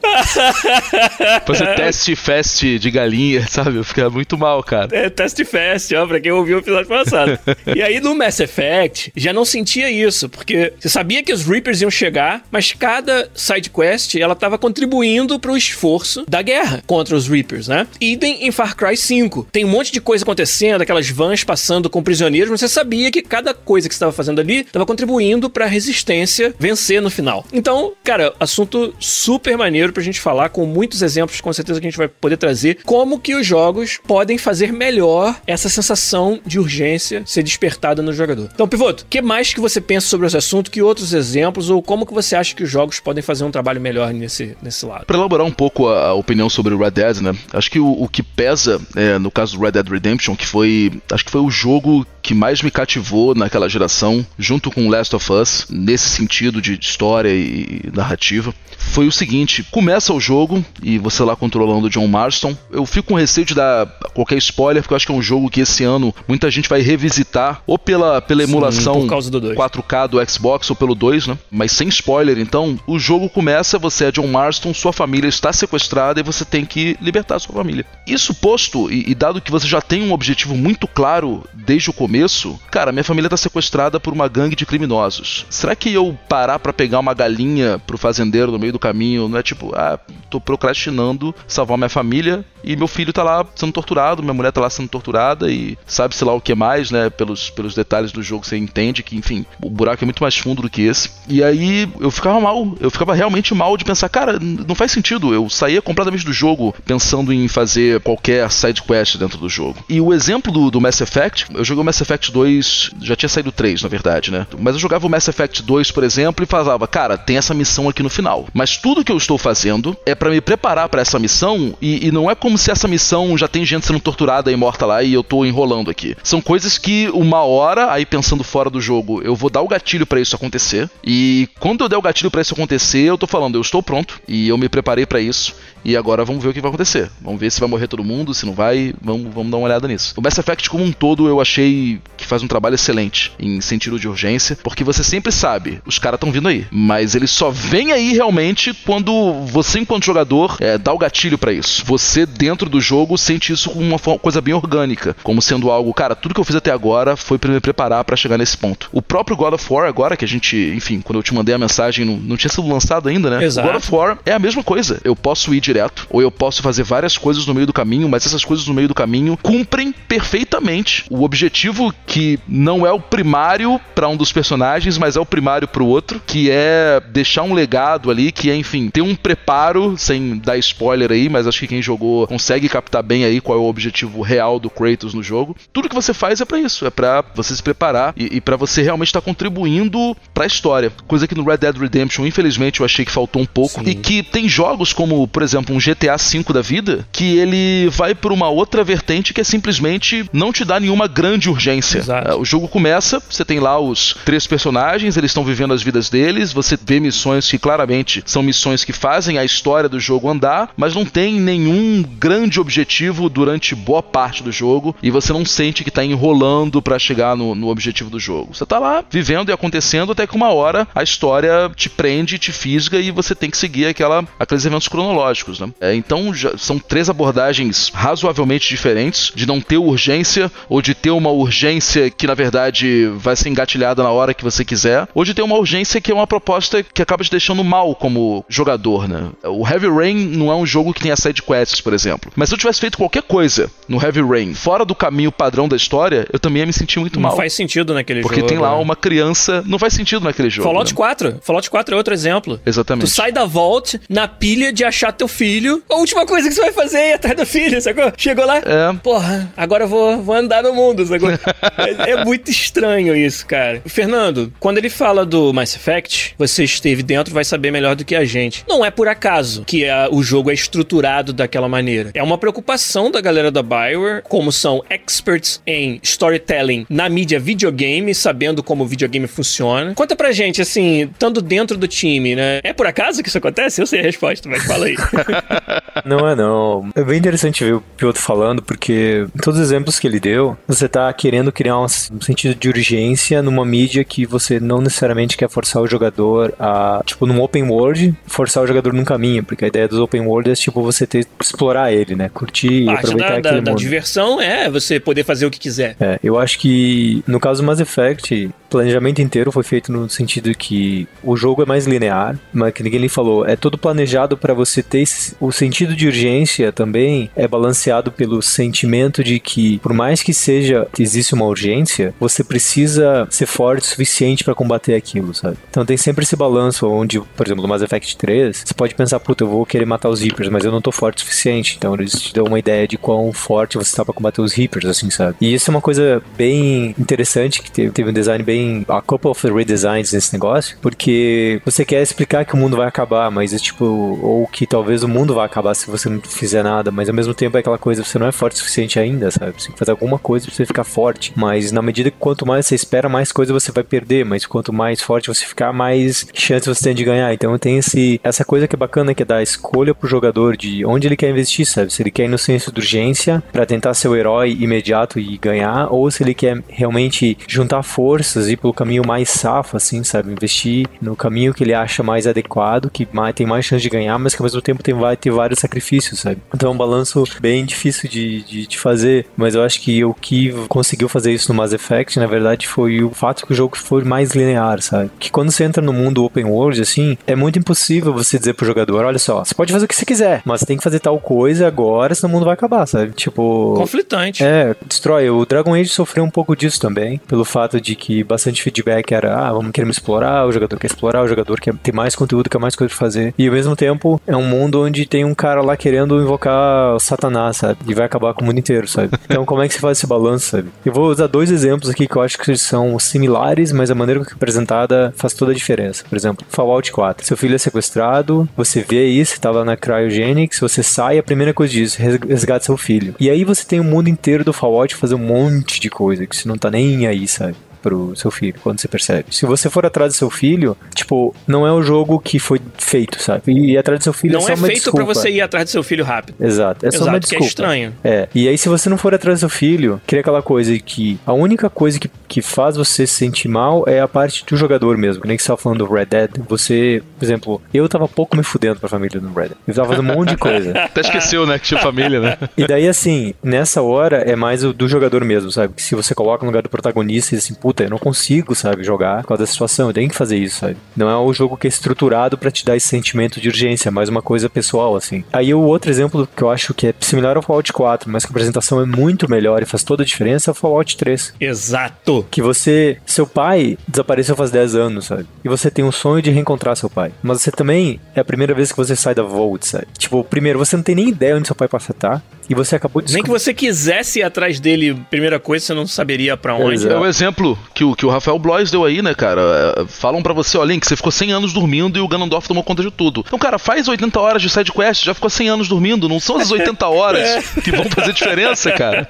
Fazer teste fest de galinha, sabe? Eu ficava muito mal, cara. É, teste fest, ó, pra quem ouviu o episódio passado. e aí no Mass Effect, já não sentia isso, porque você sabia que os Reapers iam chegar, mas cada side quest, ela tava contribuindo pro esforço da guerra contra os Reapers, né? Idem em Far Cry 5. Tem um monte de coisa acontecendo, aquelas vans passando com prisioneiros, mas você sabia que cada coisa que você estava fazendo ali estava contribuindo para a resistência vencer no final. Então, cara, assunto super maneiro pra gente falar com muitos exemplos, com certeza que a gente vai poder trazer como que os jogos podem fazer melhor essa sensação de urgência ser despertada no jogador. Então, Pivoto, o que mais que você pensa sobre esse assunto? Que outros exemplos ou como que você acha que os jogos podem fazer um trabalho melhor nesse, nesse lado? Para elaborar um pouco a, opinião sobre o Red Dead, né? Acho que o, o que pesa é, no caso do Red Dead Redemption, que foi, acho que foi o jogo que mais me cativou naquela geração, junto com Last of Us, nesse sentido de história e narrativa, foi o seguinte: começa o jogo e você lá controlando John Marston. Eu fico com receio de dar qualquer spoiler, porque eu acho que é um jogo que esse ano muita gente vai revisitar, ou pela, pela emulação Sim, do 4K do Xbox ou pelo 2, né? Mas sem spoiler, então, o jogo começa, você é John Marston, sua família está sequestrada e você tem que libertar sua família. Isso posto, e, e dado que você já tem um objetivo muito claro desde o começo, cara, minha família está sequestrada por uma gangue de criminosos. Será que eu parar para pegar uma galinha pro fazendeiro no meio do caminho não é tipo, ah, tô procrastinando salvar minha família e meu filho tá lá sendo torturado, minha mulher tá lá sendo torturada e sabe-se lá o que mais, né? Pelos, pelos detalhes do jogo você entende que, enfim, o buraco é muito mais fundo do que esse. E aí eu ficava mal, eu ficava realmente mal de pensar, cara, não faz sentido. Eu saía completamente do jogo pensando em fazer qualquer side quest dentro do jogo. E o exemplo do, do Mass Effect, eu joguei o Mass Effect 2, já tinha saído 3, na verdade, né? Mas eu jogava o Mass Effect 2, por exemplo, e falava, cara, tem essa missão aqui no final. Mas tudo que eu estou fazendo é para me preparar para essa missão e, e não é como se essa missão já tem gente sendo torturada e morta lá e eu tô enrolando aqui. São coisas que uma hora, aí pensando fora do jogo, eu vou dar o gatilho para isso acontecer. E quando eu der o gatilho para isso acontecer, eu tô falando, eu estou pronto e eu me preparei para isso. E agora vamos ver o que vai acontecer. Vamos ver se vai morrer todo mundo, se não vai, vamos, vamos dar uma olhada nisso. O Mass Effect como um todo eu achei que faz um trabalho excelente em sentido de urgência, porque você sempre sabe, os caras estão vindo aí, mas eles só vêm aí realmente quando você enquanto jogador é, dá o gatilho para isso. Você dentro do jogo sente isso como uma coisa bem orgânica, como sendo algo, cara, tudo que eu fiz até agora foi para me preparar para chegar nesse ponto. O próprio God of War agora que a gente, enfim, quando eu te mandei a mensagem não, não tinha sido lançado ainda, né? Exato. O God of War é a mesma coisa. Eu posso ir direto ou eu posso fazer várias coisas no meio do caminho, mas essas coisas no meio do caminho cumprem perfeitamente o objetivo que não é o primário para um dos personagens, mas é o primário para o outro, que é deixar um legado ali, que é, enfim, ter um preparo, sem dar spoiler aí, mas acho que quem jogou consegue captar bem aí qual é o objetivo real do Kratos no jogo. Tudo que você faz é para isso, é para você se preparar e, e para você realmente estar tá contribuindo para a história. Coisa que no Red Dead Redemption, infelizmente, eu achei que faltou um pouco Sim. e que tem jogos como, por exemplo, um GTA 5 da vida, que ele vai por uma outra vertente que é simplesmente não te dá nenhuma grande urgência. Exato. É, o jogo começa, você tem lá os três personagens, eles estão vivendo as vidas deles, você vê missões que claramente são missões que fazem a história do jogo andar, mas não tem nenhum grande objetivo durante boa parte do jogo e você não sente que tá enrolando para chegar no, no, objetivo do jogo. Você tá lá vivendo e acontecendo até que uma hora a história te prende, te fisga e você tem que seguir aquela, aqueles eventos cronológicos, né? É, então já, são três abordagens razoavelmente diferentes de não ter urgência ou de ter uma urgência que na verdade vai ser engatilhada na hora que você quiser, ou de ter uma urgência que é uma proposta que acaba te deixando mal como jogador, né? O Heavy Rain não é um jogo que tenha side quests, por exemplo. Mas se eu tivesse feito qualquer coisa no Heavy Rain fora do caminho padrão da história, eu também ia me sentir muito não mal. Não faz sentido naquele Porque jogo. Porque tem lá né? uma criança, não faz sentido naquele jogo. Fallout né? 4. Fallout 4 é outro exemplo. Exatamente. Tu sai da Vault na pilha de achar teu filho. A última coisa que você vai fazer é ir atrás do filho, sacou? Chegou lá, É. porra, agora eu vou, vou andar no mundo, sacou? é, é muito estranho isso, cara. Fernando, quando ele fala do Mass Effect, você esteve dentro, vai saber melhor do que a gente. Não é por acaso que a- o jogo é estruturado daquela maneira. É uma preocupação da galera da Bioware, como são experts em storytelling na mídia videogame, sabendo como o videogame funciona. Conta pra gente, assim, estando dentro do time, né? É por acaso que isso acontece? Eu sei a resposta, mas fala aí. Não é não. É bem interessante ver o Piotr falando, porque em todos os exemplos que ele deu, você tá querendo criar um sentido de urgência numa mídia que você não necessariamente quer forçar o jogador a, tipo, num open world, forçar o jogador num caminho, porque a ideia dos open world é, tipo, você ter, explorar ele, né? Curtir e Parte aproveitar da, da, aquele da mundo. diversão é você poder fazer o que quiser. É, eu acho que no caso do Mass Effect, planejamento inteiro foi feito no sentido que o jogo é mais linear, mas que ninguém lhe falou, é todo planejado para você ter esse- o sentido de urgência também é balanceado pelo sentimento de que por mais que seja existe uma urgência, você precisa ser forte o suficiente para combater aquilo, sabe? Então tem sempre esse balanço onde, por exemplo, no Mass Effect 3, você pode pensar, puta, eu vou querer matar os Reapers, mas eu não tô forte o suficiente. Então eles te dão uma ideia de quão forte você tá pra combater os Reapers, assim, sabe? E isso é uma coisa bem interessante, que teve, teve um design bem. A couple of redesigns nesse negócio, porque você quer explicar que o mundo vai acabar, mas é tipo. ou que talvez o mundo vai acabar se você não fizer nada, mas ao mesmo tempo é aquela coisa, você não é forte o suficiente ainda, sabe? Você tem que fazer alguma coisa pra você ficar forte. Mas na medida que quanto mais você espera, mais coisa você vai perder, mas quanto mais forte você ficar, mais chance você tem de ganhar. Então tem esse, essa coisa que é bacana, que é dar escolha pro jogador de onde ele quer investir, sabe? Se ele quer ir no senso de urgência pra tentar ser o herói imediato e ganhar, ou se ele quer realmente juntar forças e ir pelo caminho mais safo, assim, sabe? Investir no caminho que ele acha mais adequado, que mais, tem mais chance de ganhar, mas que ao mesmo tempo tem, vai ter vários sacrifícios, sabe? Então é um balanço bem difícil de, de, de fazer, mas eu acho que o que conseguiu fazer isso no Mass Effect, na verdade, foi o fato que o jogo foi mais linear, sabe? Que quando você entra no mundo open world, assim, é muito impossível você dizer pro jogador, olha só, você pode fazer o que você quiser, mas tem que fazer tal coisa agora, senão o mundo vai acabar, sabe? Tipo... Conflitante. É, destrói. O Dragon Age sofreu um pouco disso também, pelo fato de que bastante feedback era, ah, vamos querer explorar, o jogador quer explorar, o jogador quer ter mais conteúdo, quer mais coisa pra fazer. E ao mesmo tempo, é um mundo onde tem um cara lá querendo invocar o Satanás, sabe? E vai acabar com o mundo inteiro, sabe? Então, como é que se faz esse balanço, sabe? Eu vou usar dois exemplos aqui que eu acho que são similares, mas a maneira que é apresentada faz toda a diferença. Por exemplo, Fallout 4. Seu filho é sequestrado, você vê isso, tá lá na Cryogenics, você sai, a primeira coisa diz, res- resgate seu filho. E aí você tem o mundo inteiro do Fallout fazer um monte de coisa que você não tá nem aí, sabe? Pro seu filho, quando você percebe. Se você for atrás do seu filho, tipo, não é o jogo que foi feito, sabe? E ir atrás do seu filho Não é só é uma feito desculpa. pra você ir atrás do seu filho rápido. Exato, é só Exato, uma que é desculpa. estranho. É, e aí se você não for atrás do seu filho, cria aquela coisa que a única coisa que, que faz você se sentir mal é a parte do jogador mesmo. Que nem que você tava falando do Red Dead, você, por exemplo, eu tava pouco me fudendo pra família do Red Dead. Eu tava fazendo um monte de coisa. Até esqueceu, né, que tinha família, né? E daí, assim, nessa hora é mais o do jogador mesmo, sabe? Que se você coloca no lugar do protagonista e diz assim, puta, eu não consigo, sabe, jogar por causa da situação, eu tenho que fazer isso, sabe? Não é o jogo que é estruturado pra te dar esse sentimento de urgência, é mais uma coisa pessoal, assim. Aí o outro exemplo que eu acho que é similar ao Fallout 4, mas que a apresentação é muito melhor e faz toda a diferença é o Fallout 3. Exato. Que você. Seu pai desapareceu faz 10 anos, sabe? E você tem um sonho de reencontrar seu pai. Mas você também é a primeira vez que você sai da Vault, sabe? Tipo, primeiro, você não tem nem ideia onde seu pai passa tá. E você acabou de Nem que você quisesse ir atrás dele, primeira coisa, você não saberia para onde. Exato. É o exemplo que o, que o Rafael Blois deu aí, né, cara? É, Falam pra você, ó, Link, você ficou 100 anos dormindo e o Ganondorf tomou conta de tudo. Então, cara, faz 80 horas de side quest, já ficou 100 anos dormindo. Não são as 80 horas que vão fazer diferença, cara.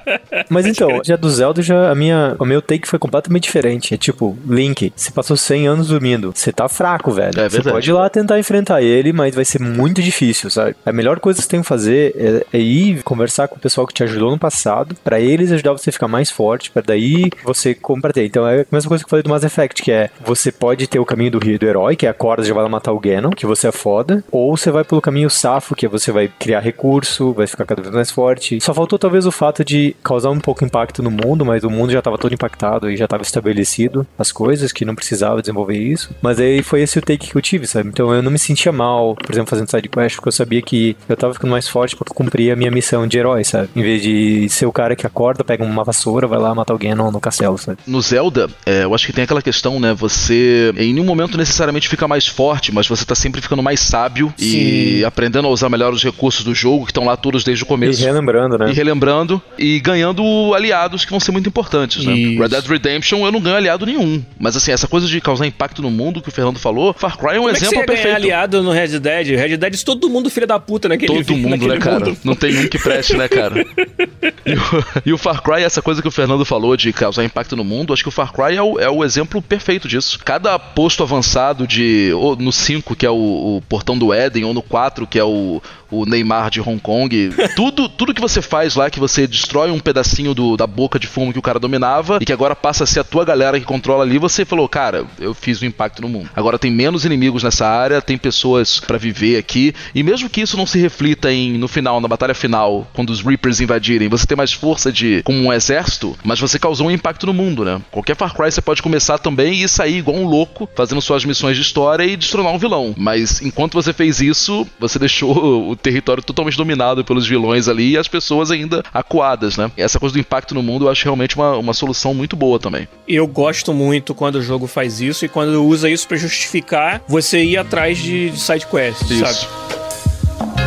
Mas então, já do Zelda, já a minha, o meu take foi completamente diferente. É tipo, Link, você passou 100 anos dormindo. Você tá fraco, velho. É você pode ir lá tentar enfrentar ele, mas vai ser muito difícil, sabe? A melhor coisa que você tem que fazer é, é ir conversar com o pessoal que te ajudou no passado, pra eles ajudar você a ficar mais forte, pra daí você combater. Então é a mesma coisa que eu falei do Mass Effect, que é você pode ter o caminho do rio do herói, que é a corda já vai lá matar o Ganon, que você é foda, ou você vai pelo caminho safo, que é você vai criar recurso, vai ficar cada vez mais forte. Só faltou talvez o fato de causar um pouco impacto no mundo, mas o mundo já tava todo impactado e já tava estabelecido as coisas, que não precisava desenvolver isso. Mas aí foi esse o take que eu tive, sabe? Então eu não me sentia mal, por exemplo, fazendo side quest, porque eu sabia que eu tava ficando mais forte porque eu cumpria a minha missão de herói, sabe? Em vez de ser o cara que acorda, pega uma vassoura, vai lá matar alguém no, no castelo, sabe? No Zelda, é, eu acho que tem aquela questão, né? Você em nenhum momento necessariamente fica mais forte, mas você tá sempre ficando mais sábio e aprendendo a usar melhor os recursos do jogo, que estão lá todos desde o E começo. relembrando, né? E relembrando e ganhando aliados que vão ser muito importantes, né? Isso. Red Dead Redemption eu não ganho aliado nenhum. Mas assim, essa coisa de causar impacto no mundo que o Fernando falou, Far Cry é um Como é que você exemplo perfeito. aliado no Red Dead? Red Dead, todo mundo filho da puta naquele Todo mundo, naquele né, cara? mundo. Não tem um que preste, né, cara? E o, e o Far Cry, essa coisa que o Fernando falou de causar impacto no mundo, acho que o Far Cry é o, é o exemplo perfeito disso. Cada posto avançado de. No 5, que é o, o portão do Éden, ou no 4, que é o, o Neymar de Hong Kong. Tudo, tudo que você faz lá, que você destrói um pedacinho do- da boca de fumo que o cara dominava, e que agora passa a ser a tua galera que controla ali, você falou, cara, eu fiz um impacto no mundo. Agora tem menos inimigos nessa área, tem pessoas pra viver aqui, e mesmo que isso não se reflita em no final, na batalha final, quando os Reapers invadirem, você tem mais força de como um exército, mas você causou um impacto no mundo, né? Qualquer Far Cry você pode começar também e sair igual um louco, fazendo suas missões de história e destronar um vilão. Mas enquanto você fez isso, você deixou o território totalmente dominado pelos vilões ali e as pessoas ainda acuadas, né? Essa coisa do impacto no mundo eu acho realmente uma, uma solução muito boa também. Eu gosto muito quando o jogo faz isso e quando usa isso pra justificar você ir atrás de, de side quests, Isso. sabe?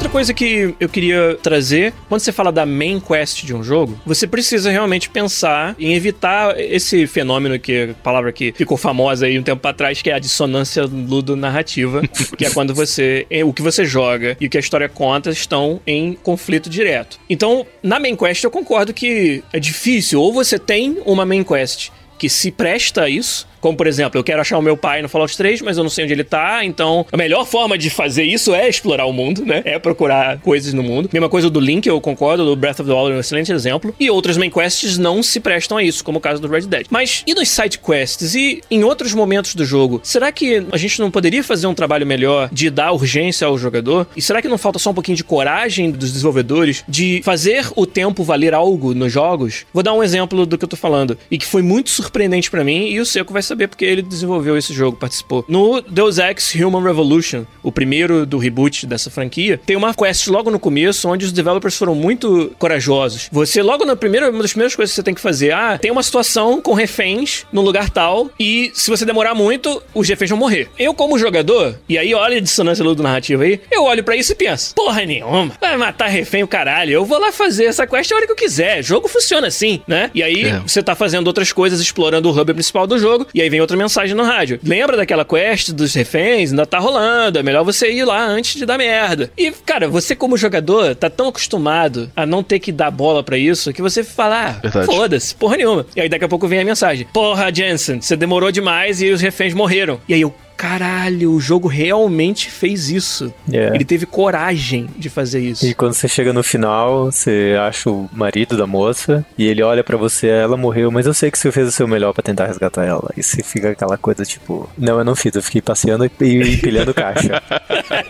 Outra coisa que eu queria trazer, quando você fala da main quest de um jogo, você precisa realmente pensar em evitar esse fenômeno que a palavra que ficou famosa aí um tempo atrás, que é a dissonância ludonarrativa, que é quando você é, o que você joga e o que a história conta estão em conflito direto. Então, na main quest eu concordo que é difícil, ou você tem uma main quest que se presta a isso, como por exemplo, eu quero achar o meu pai no Fallout 3, mas eu não sei onde ele tá, então a melhor forma de fazer isso é explorar o mundo, né? É procurar coisas no mundo. Mesma coisa do Link, eu concordo, do Breath of the Wild é um excelente exemplo. E outras main quests não se prestam a isso, como o caso do Red Dead. Mas e nos side quests e em outros momentos do jogo, será que a gente não poderia fazer um trabalho melhor de dar urgência ao jogador? E será que não falta só um pouquinho de coragem dos desenvolvedores de fazer o tempo valer algo nos jogos? Vou dar um exemplo do que eu tô falando e que foi muito surpreendente pra mim e o Seco vai saber porque ele desenvolveu esse jogo, participou. No Deus Ex Human Revolution, o primeiro do reboot dessa franquia, tem uma quest logo no começo onde os developers foram muito corajosos. Você logo na primeira, uma das primeiras coisas que você tem que fazer, ah, tem uma situação com reféns no lugar tal e se você demorar muito, os reféns vão morrer. Eu como jogador, e aí olha a dissonância do narrativa aí, eu olho pra isso e penso, porra nenhuma, vai matar refém o caralho, eu vou lá fazer essa quest a hora que eu quiser, o jogo funciona assim, né? E aí É. você tá fazendo outras coisas, explorando o hub principal do jogo, e aí vem outra mensagem no rádio. Lembra daquela quest dos reféns? Ainda tá rolando, é melhor você ir lá antes de dar merda. E, cara, você como jogador tá tão acostumado a não ter que dar bola pra isso que você fala, ah, foda-se, porra nenhuma. E aí daqui a pouco vem a mensagem, porra, Jensen, você demorou demais e os reféns morreram. E aí eu, caralho, o jogo realmente fez isso. É. Ele teve coragem de fazer isso. E quando você chega no final, você acha o marido da moça e ele olha pra você, ela morreu, mas eu sei que você fez o seu melhor pra tentar resgatar ela. E você fica aquela coisa tipo, não, eu não fiz, eu fiquei passeando e e empilhando caixa.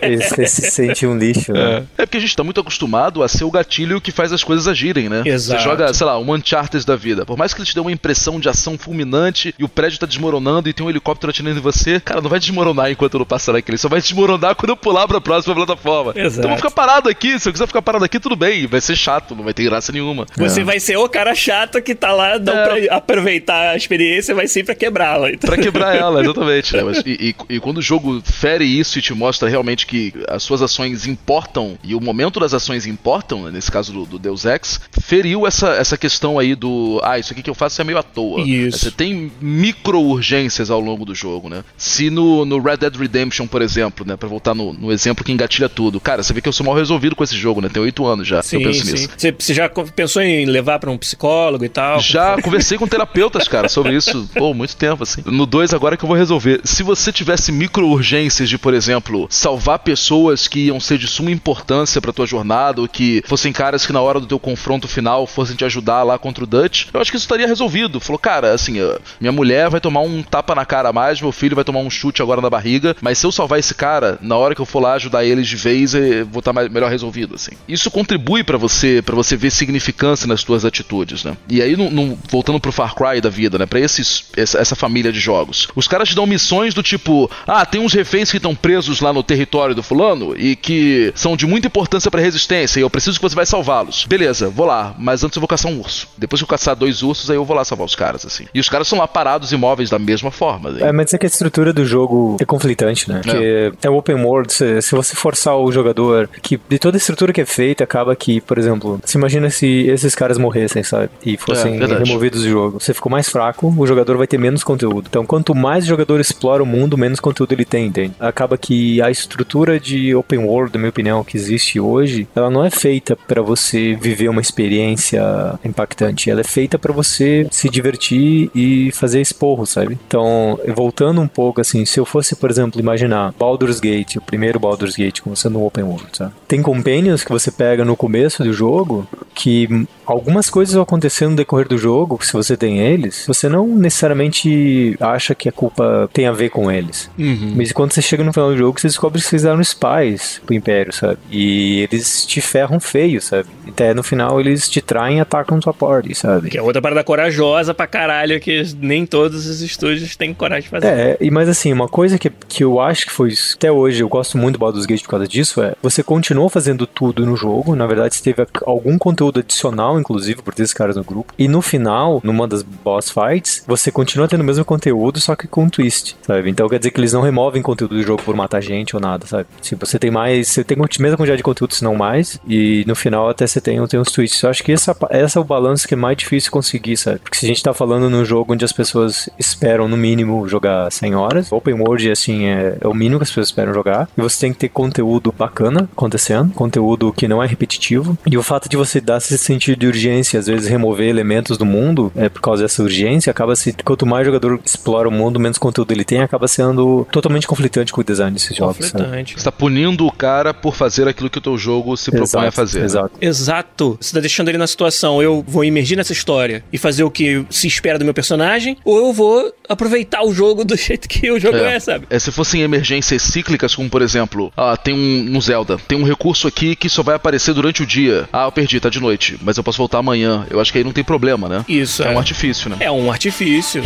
E você se sente um lixo, né? É porque a gente tá muito acostumado a ser o gatilho que faz as coisas agirem, né? Exato. Você joga, sei lá, um Uncharted da vida. Por mais que ele te dê uma impressão de ação fulminante e o prédio tá desmoronando e tem um helicóptero atirando em você, cara, não vai desmoronar enquanto eu não passar naquele. Só vai desmoronar quando eu pular pra próxima plataforma. Exato. Então eu vou ficar parado aqui. Se eu quiser ficar parado aqui, tudo bem. Vai ser chato, não vai ter graça nenhuma. Você vai ser o cara chato que tá lá, não É. pra aproveitar a experiência, vai ser pra quebrá-la. Então, Pra quebrar ela, exatamente. né? Mas, e, e- e quando o jogo fere isso e te mostra realmente que as suas ações importam e o momento das ações importam, né, nesse caso do, do Deus Ex, feriu essa, essa questão aí do. Ah, isso aqui que eu faço é meio à toa. Isso. Você tem micro-urgências ao longo do jogo, né? Se no, no Red Dead Redemption, por exemplo, né? Pra voltar no, no exemplo que engatilha tudo. Cara, você vê que eu sou mal resolvido com esse jogo, né? Tem oito anos já que eu sim, penso sim. nisso. Você, você já pensou em levar pra um psicólogo e tal? Já conversei com terapeutas, cara, sobre isso. Pô, muito tempo, assim. No 2 agora que eu vou resolver. Se você tivesse micro-urgências de, por exemplo, salvar pessoas que iam ser de suma importância pra tua jornada, ou que fossem caras que na hora do teu confronto final fossem te ajudar lá contra o Dutch, eu acho que isso estaria resolvido. Falou, cara, assim, minha mulher vai tomar um tapa na cara a mais, meu filho vai tomar um chute agora na barriga, mas se eu salvar esse cara, na hora que eu for lá ajudar eles de vez, eh, vou estar melhor resolvido, assim. Isso contribui pra você, para você ver significância nas tuas atitudes, né? E aí, num- num- voltando pro Far Cry da vida, né? Pra esses, essa, essa família de jogos. Os caras te dão missões do tipo, ah, tem uns reféns que estão presos lá no território do fulano e que são de muita importância pra resistência e eu preciso que você vai salvá-los. Beleza, vou lá, mas antes eu vou caçar um urso. Depois que eu caçar dois ursos, aí eu vou lá salvar os caras, assim. E os caras são lá parados imóveis da mesma forma. né? É, mas é que a estrutura do jogo é conflitante, né? Porque é, open world, se, se você forçar o jogador, que de toda a estrutura que é feita, acaba que, por exemplo, se imagina se esses caras morressem, sabe? E fossem É, removidos do jogo. Você ficou mais fraco, o jogador vai ter menos conteúdo. Então, quanto mais o jogador explora o mundo, menos conteúdo ele tem, entende? Acaba que a estrutura de open world, na minha opinião, que existe hoje, ela não é feita pra você viver uma experiência impactante. Ela é feita pra você se divertir e fazer esporro, sabe? Então, voltando um pouco assim, se eu fosse, por exemplo, imaginar Baldur's Gate, o primeiro Baldur's Gate, como sendo um open world, sabe? Tem companions que você pega no começo do jogo que algumas coisas vão acontecer no decorrer do jogo, se você tem eles, você não necessariamente acha que a culpa tem a ver com eles. Uhum. Mas quando você chega no final do jogo, você descobre que vocês eram spies pro Império, sabe? E eles te ferram feio, sabe? Até no final eles te traem e atacam tua porta, sabe? Que é outra parada corajosa pra caralho que nem todos os estúdios têm coragem de fazer. É, mas assim, uma coisa que, que eu acho que foi até hoje, eu gosto muito do Baldur's Gate por causa disso, é você continuou fazendo tudo no jogo, na verdade você teve algum conteúdo adicional, inclusive, por ter esses caras no grupo, e no final, numa das boss fights, você continua tendo o mesmo conteúdo, só que com um twist, sabe? Então quer dizer que eles não removem conteúdo do jogo por matar gente ou nada, sabe? Se você tem mais, você tem a mesma quantidade de conteúdo, se não mais, e no final até você tem, tem uns twists. Eu acho que essa, essa é o balanço que é mais difícil conseguir, sabe? Porque se a gente tá falando num jogo onde as pessoas esperam, no mínimo, jogar 100 horas, open world, assim, é, é o mínimo que as pessoas esperam jogar, e você tem que ter conteúdo bacana acontecendo, conteúdo que não é repetitivo, e o fato de você dar esse sentido de urgência, às vezes remover elementos do mundo, é por causa dessa urgência, acaba se, quanto mais jogador explora o mundo, menos conteúdo ele tem, acaba sendo totalmente conflitante com o design desses jogos? Conflitante. Você tá punindo o cara por fazer aquilo que o teu jogo se propõe a fazer. né? Exato. Exato. Você tá deixando ele na situação, eu vou imergir nessa história e fazer o que se espera do meu personagem, ou eu vou aproveitar o jogo do jeito que o jogo é, sabe? É, se fossem emergências cíclicas, como por exemplo, ah, tem um no Zelda, tem um recurso aqui que só vai aparecer durante o dia. Ah, eu perdi, tá de noite, mas eu posso voltar amanhã. Eu acho que aí não tem problema, né? Isso É é. um artifício, né? É um artifício.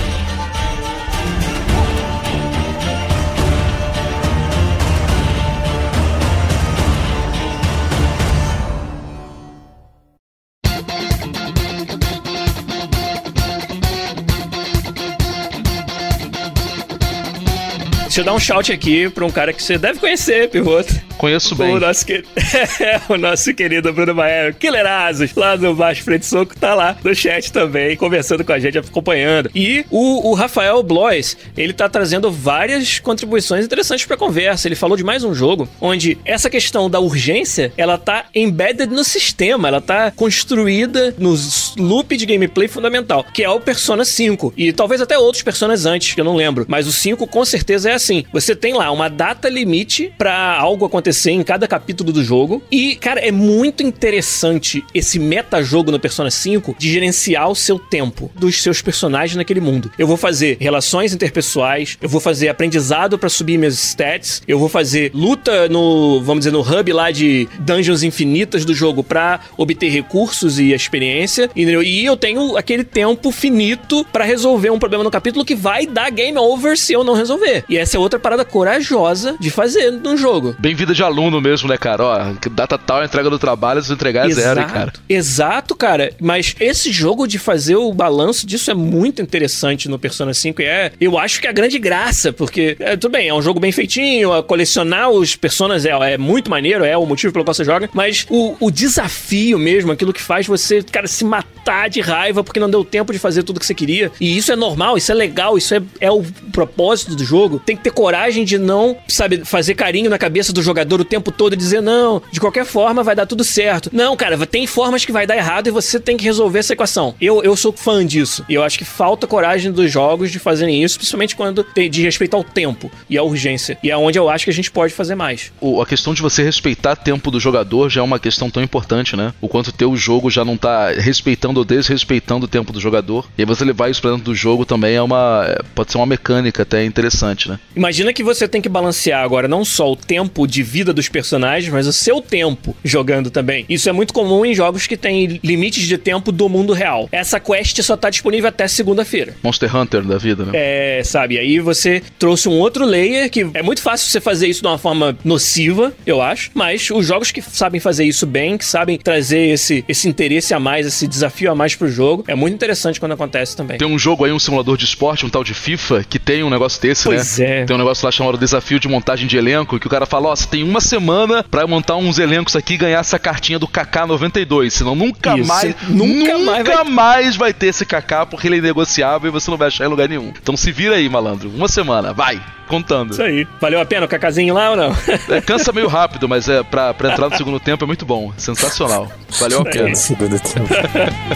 Deixa eu dar um shout aqui pra um cara que você deve conhecer, Pivoto. Conheço bem. O nosso, que... o nosso querido Bruno Maia, Killerazos, lá do Baixo Frente Soco, tá lá no chat também, conversando com a gente, acompanhando. E o, o Rafael Blois, ele tá trazendo várias contribuições interessantes pra conversa. Ele falou de mais um jogo onde essa questão da urgência, ela tá embedded no sistema, ela tá construída no loop de gameplay fundamental, que é o Persona 5. E talvez até outros Personas antes, que eu não lembro. Mas o 5 com certeza é assim. Você tem lá uma data limite pra algo acontecer acontecer em cada capítulo do jogo. E, cara, é muito interessante esse metajogo no Persona 5 de gerenciar o seu tempo dos seus personagens naquele mundo. Eu vou fazer relações interpessoais, eu vou fazer aprendizado para subir minhas stats, eu vou fazer luta no, vamos dizer, no hub lá de dungeons infinitas do jogo para obter recursos e experiência, entendeu? E eu tenho aquele tempo finito para resolver um problema no capítulo que vai dar game over se eu não resolver. E essa é outra parada corajosa de fazer no jogo. Bem vida de aluno mesmo, né, cara? Ó, data tal, entrega do trabalho, se entregar é zero, hein, cara. Exato, cara. Mas esse jogo de fazer o balanço disso é muito interessante no Persona 5 e é, eu acho que é a grande graça, porque, é, tudo bem, é um jogo bem feitinho, colecionar os personas é, é muito maneiro, é o motivo pelo qual você joga, mas o, o desafio mesmo, aquilo que faz você, cara, se matar de raiva porque não deu tempo de fazer tudo que você queria. E isso é normal, isso é legal, isso é, é o propósito do jogo. Tem que ter coragem de não, sabe, fazer carinho na cabeça do jogador o tempo todo e dizer, não, de qualquer forma vai dar tudo certo. Não, cara, tem formas que vai dar errado e você tem que resolver essa equação. Eu, eu sou fã disso. E eu acho que falta coragem dos jogos de fazerem isso, principalmente quando tem de respeito ao tempo e à urgência. E é onde eu acho que a gente pode fazer mais. O, a questão de você respeitar tempo do jogador já é uma questão tão importante, né? O quanto teu jogo já não tá respeitando ou desrespeitando o tempo do jogador. E aí você levar isso pra dentro do jogo também é uma. É, pode ser uma mecânica até interessante, né? Imagina que você tem que balancear agora não só o tempo de vida dos personagens, mas o seu tempo jogando também. Isso é muito comum em jogos que têm limites de tempo do mundo real. Essa quest só tá disponível até segunda-feira. Monster Hunter da vida, né? É, sabe? Aí você trouxe um outro layer que é muito fácil você fazer isso de uma forma nociva, eu acho. Mas os jogos que sabem fazer isso bem, que sabem trazer esse, esse interesse a mais, esse desafio a mais pro jogo, é muito interessante quando acontece também. Tem um jogo aí, um simulador de esporte, um tal de FIFA, que tem um negócio desse, pois né? É. Tem um negócio lá chamado Desafio de Montagem de Elenco, que o cara fala: Ó, oh, você tem uma semana para montar uns elencos aqui e ganhar essa cartinha do KK92. Senão nunca isso. mais. Nunca, nunca mais, vai... mais vai ter esse KK porque ele é negociável e você não vai achar em lugar nenhum. Então se vira aí, malandro. Uma semana, vai! Contando. Isso aí. Valeu a pena o cacazinho lá ou não? É, cansa meio rápido, mas é pra, pra entrar no segundo tempo é muito bom. Sensacional. Valeu a pena. É, segundo tempo.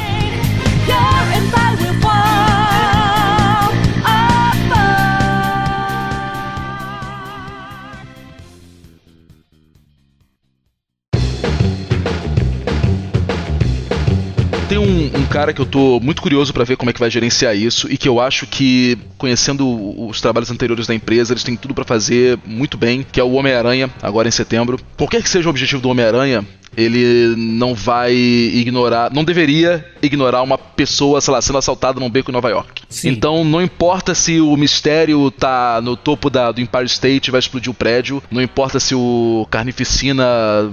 tem um, cara que eu tô muito curioso para ver como é que vai gerenciar isso e que eu acho que, conhecendo os trabalhos anteriores da empresa, eles têm tudo para fazer muito bem, que é o Homem-Aranha, agora em setembro. Qualquer que seja o objetivo do Homem-Aranha, ele não vai ignorar, não deveria ignorar uma pessoa, sei lá, sendo assaltada num beco em Nova York. Sim. Então não importa se o mistério tá no topo da, do Empire State vai explodir o prédio, não importa se o Carnificina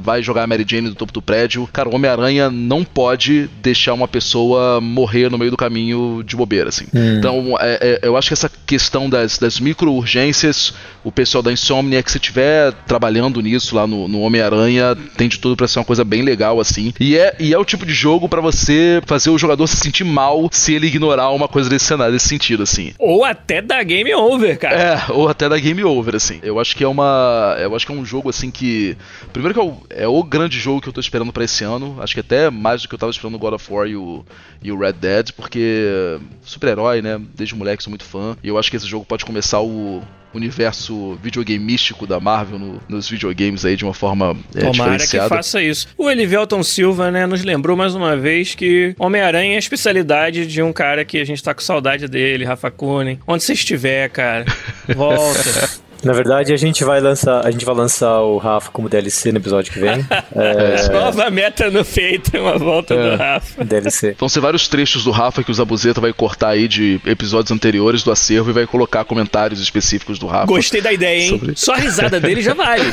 vai jogar a Mary Jane do topo do prédio, cara, o Homem-Aranha não pode deixar uma pessoa morrer no meio do caminho de bobeira, assim. Hum. Então é, é, eu acho que essa questão das, das micro-urgências, o pessoal da Insomnia, que se estiver trabalhando nisso lá no, no Homem-Aranha, tem de tudo pra ser uma coisa bem legal, assim. E é, e é o tipo de jogo para você fazer o jogador se sentir mal se ele ignorar uma coisa desse cenário, desse sentido, assim. Ou até da game over, cara. É, ou até da game over, assim. Eu acho que é uma. Eu acho que é um jogo, assim, que. Primeiro que é o, é o grande jogo que eu tô esperando para esse ano. Acho que até mais do que eu tava esperando o God of War e o, e o Red Dead, porque super-herói, né? Desde moleque sou muito fã. E eu acho que esse jogo pode começar o universo videogameístico da Marvel no, nos videogames aí de uma forma é, Tomara diferenciada. que faça isso. O Elivelton Silva, né, nos lembrou mais uma vez que Homem-Aranha é a especialidade de um cara que a gente tá com saudade dele, Rafa Kunen. Onde você estiver, cara, volta. Na verdade, a gente vai lançar, a gente vai lançar o Rafa como DLC no episódio que vem. é... Nova meta no feito, uma volta é. do Rafa. DLC. Vão ser vários trechos do Rafa que o Zabuzeta vai cortar aí de episódios anteriores do acervo e vai colocar comentários específicos do Rafa. Gostei da ideia, hein? Sobre... Só a risada dele já vale.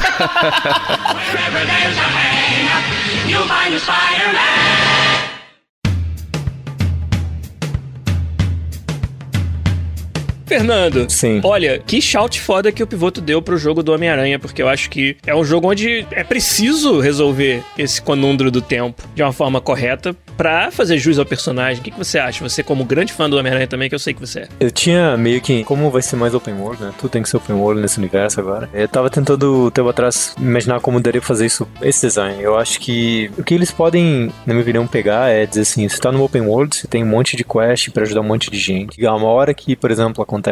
Fernando, Sim. olha, que shout foda que o Pivoto deu pro jogo do Homem-Aranha, porque eu acho que é um jogo onde é preciso resolver esse conundro do tempo de uma forma correta, pra fazer jus ao personagem. O que, que você acha? Você, como grande fã do Homem-Aranha também, que eu sei que você é. Eu tinha meio que. Como vai ser mais open world, né? Tudo tem que ser open world nesse universo agora. Eu tava tentando, tempo atrás, imaginar como daria fazer isso, esse design. Eu acho que o que eles podem, na minha opinião, pegar é dizer assim: você tá no open world, você tem um monte de quest para ajudar um monte de gente. Uma hora que, por exemplo, acontece,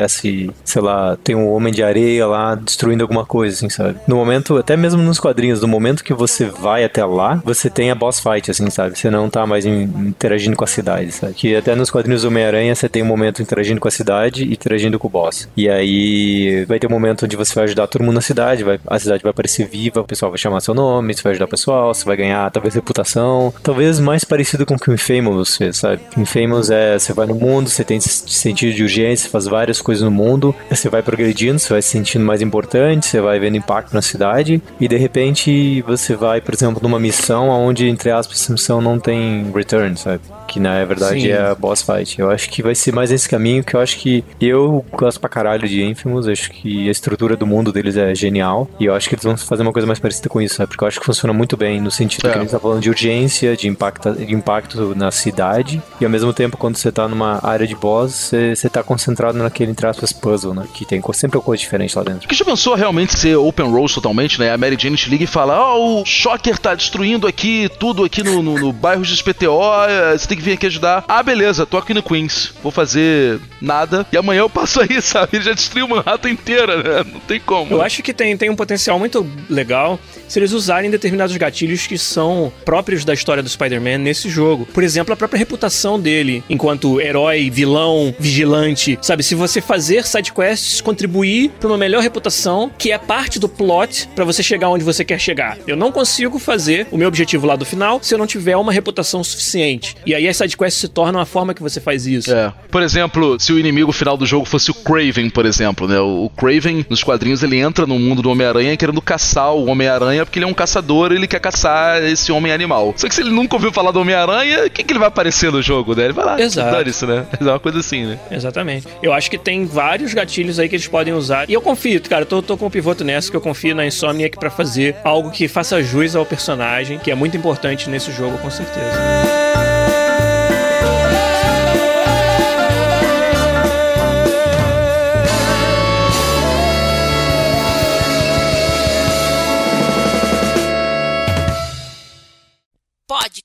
sei lá, tem um homem de areia lá destruindo alguma coisa, assim, sabe? No momento, até mesmo nos quadrinhos, no momento que você vai até lá, você tem a boss fight, assim, sabe? Você não tá mais interagindo com a cidade, sabe? Que até nos quadrinhos do Homem-Aranha você tem um momento interagindo com a cidade e interagindo com o boss. E aí vai ter um momento onde você vai ajudar todo mundo na cidade, vai, a cidade vai aparecer viva, o pessoal vai chamar seu nome, você vai ajudar o pessoal, você vai ganhar talvez reputação. Talvez mais parecido com o que o Infamous fez, sabe? Infamous é você vai no mundo, você tem sentido de urgência, faz várias coisas no mundo, você vai progredindo, você vai se sentindo mais importante, você vai vendo impacto na cidade e de repente você vai, por exemplo, numa missão onde, entre aspas, essa missão não tem return, sabe? Que na verdade Sim. é a boss fight. Eu acho que vai ser mais esse caminho que eu acho que eu gosto pra caralho de Infamous, acho que a estrutura do mundo deles é genial e eu acho que eles vão fazer uma coisa mais parecida com isso, sabe? Porque eu acho que funciona muito bem no sentido é. que a gente tá falando de urgência, de impacto, de impacto na cidade e ao mesmo tempo quando você tá numa área de boss, você, você tá concentrado naquele, entre aspas, puzzle, né? Que tem sempre uma coisa diferente lá dentro. Que já pensou realmente ser open road totalmente, né? A Mary Jane te liga e fala: Ó, oh, o Shocker tá destruindo aqui tudo aqui no, no, no bairro de SPTO, eh, você tem que vir aqui ajudar. Ah, beleza, tô aqui no Queens, vou fazer nada e amanhã eu passo aí, sabe? Ele já destruiu Manhattan inteira, né? Não tem como. Eu acho que tem, tem um potencial muito legal se eles usarem determinados gatilhos que são próprios da história do Spider-Man nesse jogo. Por exemplo, a própria reputação dele enquanto herói, vilão, vigilante. Sabe, se você fazer sidequests, contribuir para uma melhor reputação, que é parte do plot para você chegar onde você quer chegar. Eu não consigo fazer o meu objetivo lá do final se eu não tiver uma reputação suficiente. E aí as sidequests se tornam a forma que você faz isso. É. Por exemplo, se o inimigo final do jogo fosse o Craven, por exemplo, né? O Craven, nos quadrinhos, ele entra no mundo do Homem-Aranha querendo caçar o Homem-Aranha porque ele é um caçador e ele quer caçar esse homem animal. Só que se ele nunca ouviu falar do Homem-Aranha, o que, que ele vai aparecer no jogo, né? Ele vai lá, Exato. isso, né? É uma coisa assim, né? Exatamente. Eu acho que tem vários gatilhos aí que eles podem usar. E eu confio, cara, tô, tô com o pivoto nessa, que eu confio na Insomniac para fazer algo que faça jus ao personagem, que é muito importante nesse jogo, com certeza.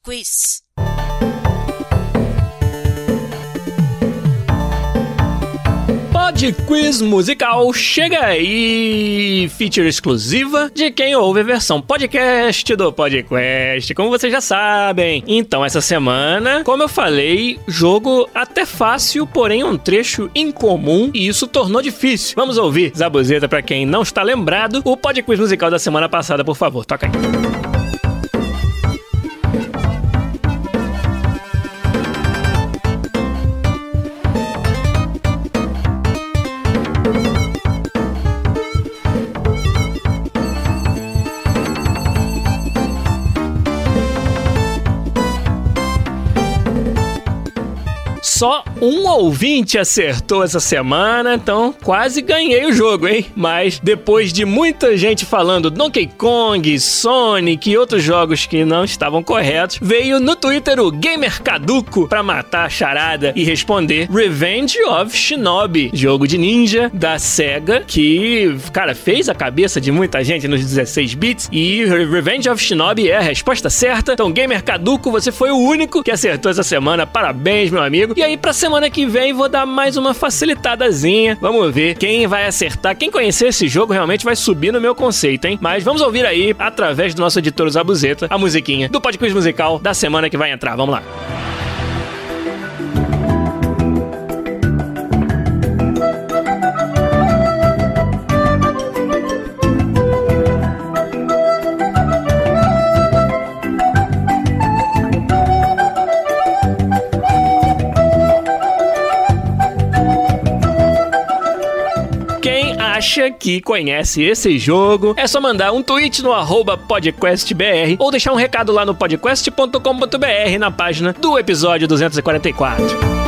Quiz. Pod Quiz Musical chega aí! Feature exclusiva de quem ouve a versão podcast do podcast, como vocês já sabem. Então, essa semana, como eu falei, jogo até fácil, porém um trecho incomum e isso tornou difícil. Vamos ouvir Zabuzeta para quem não está lembrado, o Pod Quiz Musical da semana passada, por favor, toca aí. Só um ouvinte acertou essa semana, então quase ganhei o jogo, hein? Mas depois de muita gente falando Donkey Kong, Sonic e outros jogos que não estavam corretos, veio no Twitter o Gamer Caduco pra matar a charada e responder Revenge of Shinobi, jogo de ninja da SEGA que, cara, fez a cabeça de muita gente nos 16 bits e Revenge of Shinobi é a resposta certa. Então, Gamer Caduco, você foi o único que acertou essa semana. Parabéns, meu amigo. E aí, pra semana que vem, vou dar mais uma facilitadazinha. Vamos ver quem vai acertar. Quem conhecer esse jogo realmente vai subir no meu conceito, hein? Mas vamos ouvir aí, através do nosso editor Zabuzeta, a musiquinha do podcast musical da semana que vai entrar. Vamos lá. Acha que conhece esse jogo, é só mandar um tweet no arroba podcastbr ou deixar um recado lá no podcast.com.br na página do episódio 244.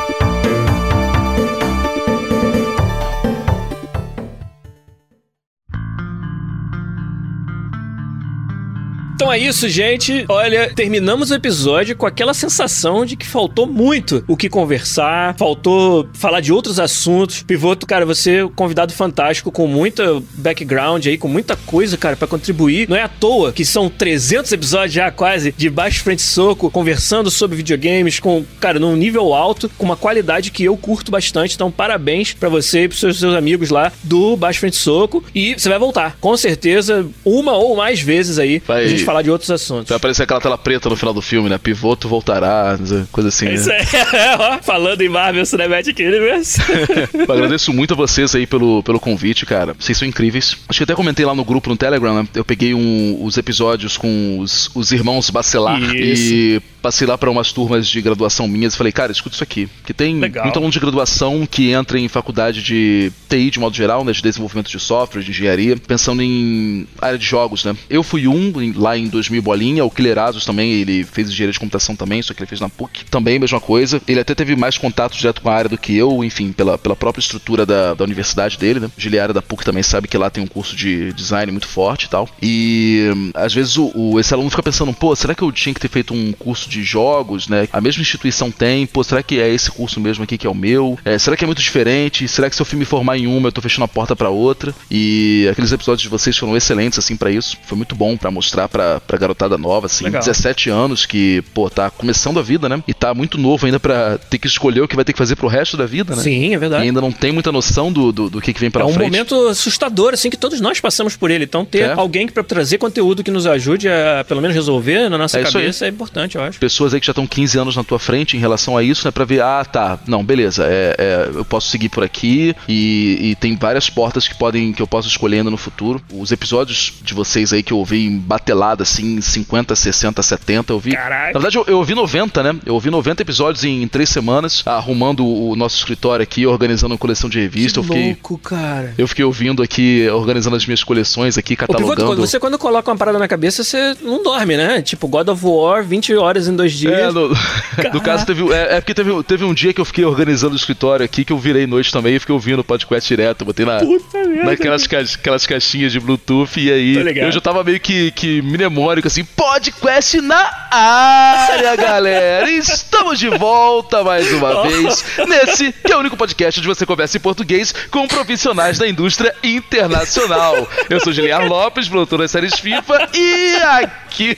Então é isso, gente. Olha, terminamos o episódio com aquela sensação de que faltou muito o que conversar, faltou falar de outros assuntos. Pivoto, cara, você é um convidado fantástico com muita background aí, com muita coisa, cara, para contribuir. Não é à toa que são 300 episódios já quase de baixo frente soco, conversando sobre videogames com, cara, num nível alto, com uma qualidade que eu curto bastante. Então, parabéns para você e pros seus, seus amigos lá do Baixo Frente Soco. E você vai voltar, com certeza, uma ou mais vezes aí, Vai- falar de outros assuntos. Vai aparecer aquela tela preta no final do filme, né? Pivoto voltará, coisa assim. É né? Isso aí, ó, falando em Marvel Cinematic Universe. Eu agradeço muito a vocês aí pelo, pelo convite, cara. Vocês são incríveis. Acho que até comentei lá no grupo no Telegram, né? Eu peguei um- os episódios com os, os irmãos Bacelar Isso. e passei lá pra umas turmas de graduação minhas e falei, cara, escuta isso aqui. Que tem Legal. muito aluno de graduação que entra em faculdade de TI de modo geral, né? De desenvolvimento de software, de engenharia, pensando em área de jogos, né? Eu fui um em- em 2000 bolinha, o Killerazos também, ele fez engenharia de computação também, só que ele fez na PUC. Também, mesma coisa. Ele até teve mais contato direto com a área do que eu, enfim, pela, pela própria estrutura da, da universidade dele, né? Giliária da PUC também sabe que lá tem um curso de design muito forte e tal. E hum, às vezes o, o- esse aluno fica pensando, pô, será que eu tinha que ter feito um curso de jogos, né? A mesma instituição tem, pô, será que é esse curso mesmo aqui que é o meu? É, será que é muito diferente? Será que se eu me formar em uma, eu tô fechando a porta pra outra? E aqueles episódios de vocês foram excelentes, assim, pra isso. Foi muito bom pra mostrar pra, pra garotada nova, assim, Legal. 17 anos que, pô, tá começando a vida, né? E tá muito novo ainda pra ter que escolher o que vai ter que fazer pro resto da vida, né? Sim, é E verdade. ainda não tem muita noção do, do, do que, que vem pela é um frente. momento assustador, assim, que todos nós passamos por ele. Então, ter É. alguém que pra trazer conteúdo que nos ajude a, pelo menos, resolver na nossa É isso cabeça é importante, eu acho. pessoas aí que já estão 15 anos na tua frente em relação a isso, né? Pra ver, ah, tá, não, beleza, é, é, eu posso seguir por aqui e, e tem várias portas que podem que eu posso escolher ainda no futuro. Os episódios de vocês aí que eu ouvi em batelada, assim, 50, 60, 70, eu vi. Caralho. Na verdade, eu, eu ouvi 90, né? Eu ouvi 90 episódios em, três semanas, arrumando o nosso escritório aqui, organizando uma coleção de revistas. que Eu fiquei. louco, cara. Eu fiquei ouvindo aqui, organizando as minhas coleções aqui, Pivoto, catalogando. você quando coloca uma parada na cabeça, você não dorme, né? Tipo, God of War, 20 horas em dois dias. É, no, no caso, teve, é, é porque teve, teve um dia que eu fiquei organizando o escritório aqui, que eu virei noite também e fiquei ouvindo o podcast direto. Botei na, Puta merda. naquelas ca- aquelas caixinhas de Bluetooth e aí eu já tava meio que, que mnemônico assim, podcast na área, galera! Estamos de volta mais uma vez nesse que é o único podcast onde você conversa em português com profissionais da indústria internacional. Eu sou Giliar Lopes, produtor das séries FIFA e aqui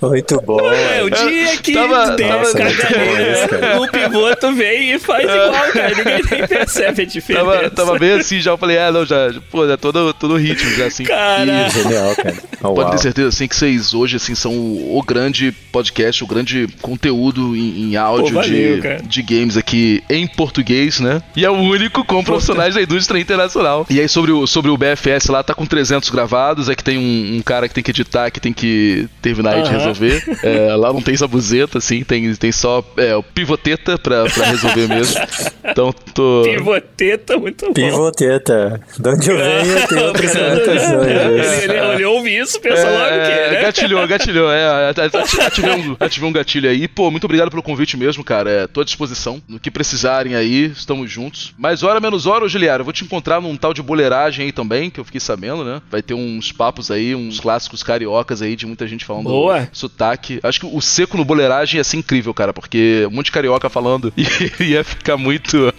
Muito bom. É, o dia que Tava- tem tava- cara. o pivoto vem e faz igual, cara. Ninguém nem percebe a diferença. Tava, tava bem assim, já eu falei, ah, não, já, pô, já tô no, tô no ritmo, já assim. Cara, Genial, cara. Oh, Pode ter certeza, assim, que vocês hoje, assim, são o grande podcast, o grande conteúdo em, em áudio Pô, valeu, de, cara. de games aqui em português, né? E é o único com profissionais da indústria internacional. E aí, sobre o, sobre o BFS lá, tá com 300 gravados, é que tem um, um cara que tem que editar, que tem que terminar e de Aham. resolver. É, lá não tem sabuzeta, assim, tem, tem só é, o pivoteta pra, pra resolver mesmo. Então, tô... pivoteta, muito bom. Pivoteta. De onde eu venho, anotações. ele, ele, ele ouve isso, pensa logo que, É, né? gatilhou, gatilhou, é, ati- ati- ativei um, ativei um gatilho aí. Pô, muito obrigado pelo convite mesmo, cara. É, tô à disposição. No que precisarem aí, estamos juntos. Mais hora, menos hora, Giliara, eu vou te encontrar num tal de boleiragem aí também, que eu fiquei sabendo, né? Vai ter uns papos aí, uns clássicos cariocas aí, de muita gente falando Boa. sotaque. Acho que o seco no boleiragem ia ser incrível, cara, porque um monte de carioca falando e ia ficar muito...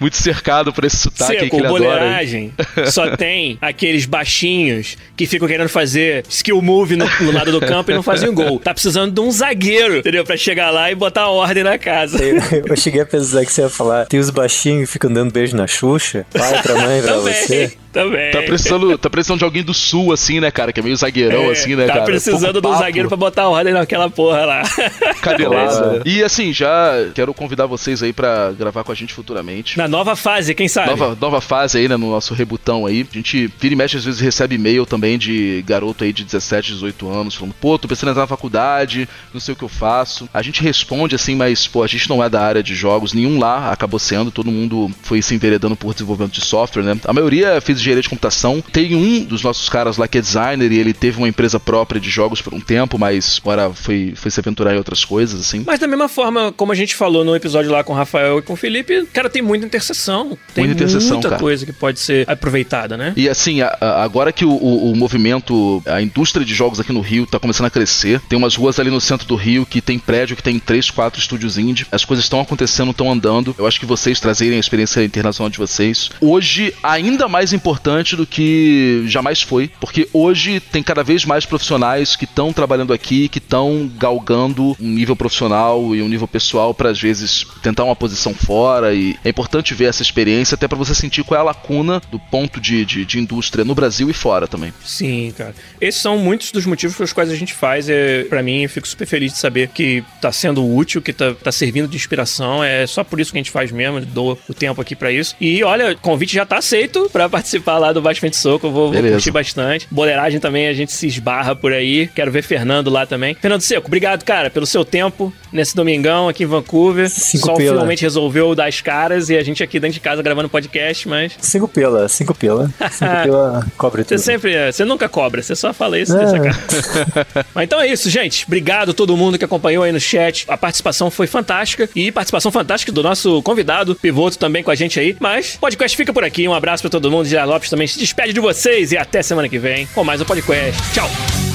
Muito cercado por esse sotaque aí que Seco, ele adora. só tem aqueles baixinhos que ficam querendo fazer skill move no, no lado do campo e não fazem gol. Tá precisando de um zagueiro, entendeu? Pra chegar lá e botar ordem na casa. Eu, eu cheguei a pensar que você ia falar. Tem os baixinhos que ficam dando beijo na Xuxa. Pai pra mãe, pra você. Também. Tá precisando, tá precisando de alguém do sul, assim, né, cara? Que é meio zagueirão, É, assim, né, tá cara? precisando de um zagueiro pra botar ordem naquela porra lá. Cabelada. E assim, já quero convidar vocês aí pra gravar com a gente futuramente. Na nova fase, quem sabe? Nova, nova fase aí, né, no nosso rebutão aí. A gente vira e mexe, às vezes recebe e-mail também de garoto aí de 17, 18 anos, falando, pô, tô pensando em entrar na faculdade, não sei o que eu faço. A gente responde assim, mas, pô, a gente não é da área de jogos, nenhum lá acabou sendo, todo mundo foi se enveredando por desenvolvimento de software, né? A maioria fez engenharia de computação. Tem um dos nossos caras lá que é designer e ele teve uma empresa própria de jogos por um tempo, mas agora foi, foi se aventurar em outras coisas, assim. Mas da mesma forma, como a gente falou no episódio lá com o Rafael e com o Felipe, cara, tem muita interseção. Tem Muita interseção, muita cara. coisa que pode ser aproveitada, né? E assim, a- a- agora que o, o- o movimento, a indústria de jogos aqui no Rio tá começando a crescer, tem umas ruas ali no centro do Rio que tem prédio que tem três, quatro estúdios indie, as coisas estão acontecendo, estão andando. Eu acho que vocês trazerem a experiência internacional de vocês, hoje ainda mais importante do que jamais foi, porque hoje tem cada vez mais profissionais que estão trabalhando aqui, que estão galgando um nível profissional e um nível pessoal para às vezes tentar uma posição fora e é importante ver essa experiência até para você sentir qual é a lacuna do ponto de, de, de indústria no Brasil e fora também. Sim, cara. Esses são muitos dos motivos pelos quais a gente faz. É, para mim, eu fico super feliz de saber que tá sendo útil, que tá, tá servindo de inspiração. É só por isso que a gente faz mesmo. Dou o tempo aqui pra isso. E olha, o convite já tá aceito pra participar lá do Baixo Frente Soco. Eu vou, vou curtir bastante. Boleiragem também a gente se esbarra por aí. Quero ver Fernando lá também. Fernando Seco, obrigado, cara, pelo seu tempo nesse domingão aqui em Vancouver. Cinco Sol pila. finalmente resolveu dar as caras e a gente aqui dentro de casa gravando podcast, mas Cinco pila, cinco pila. Cinco pila cobre Você tudo. sempre. Você nunca cobra, você só fala isso e É. deixa cá. Mas então é isso, gente. Obrigado a todo mundo que acompanhou aí no chat. A participação foi fantástica. E participação fantástica do nosso convidado, Pivoto, também com a gente aí. Mas o podcast fica por aqui. Um abraço pra todo mundo. Gira Lopes também se despede de vocês. E até semana que vem com mais um podcast. Tchau.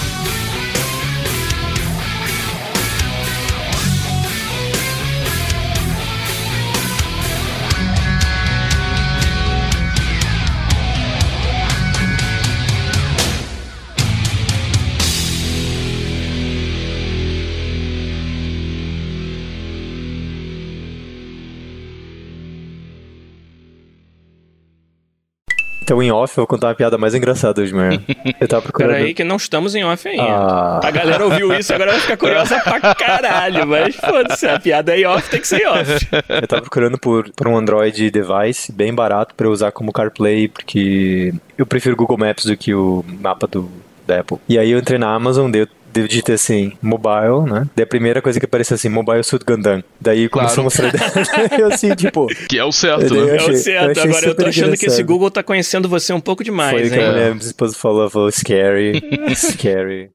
Então, em off, eu vou contar uma piada mais engraçada hoje, manhã. Eu tava procurando. Pera aí que não estamos em off ainda. Ah. A galera ouviu isso agora vai ficar curiosa pra caralho. Mas foda-se, a piada é em off, tem que ser em off. Eu tava procurando por, por um Android device bem barato pra eu usar como CarPlay, porque eu prefiro Google Maps do que o mapa do, da Apple. E aí eu entrei na Amazon, dei, digitei assim, mobile, né? Daí a primeira coisa que apareceu assim, Mobile Suit Gundam. Daí começou Claro. a mostrar. eu assim, tipo. Que é o certo, né? É o achei- certo. eu achei Agora eu tô achando que esse. Google tá conhecendo você um pouco demais, Foi o que a minha esposa falou, falou, scary, scary.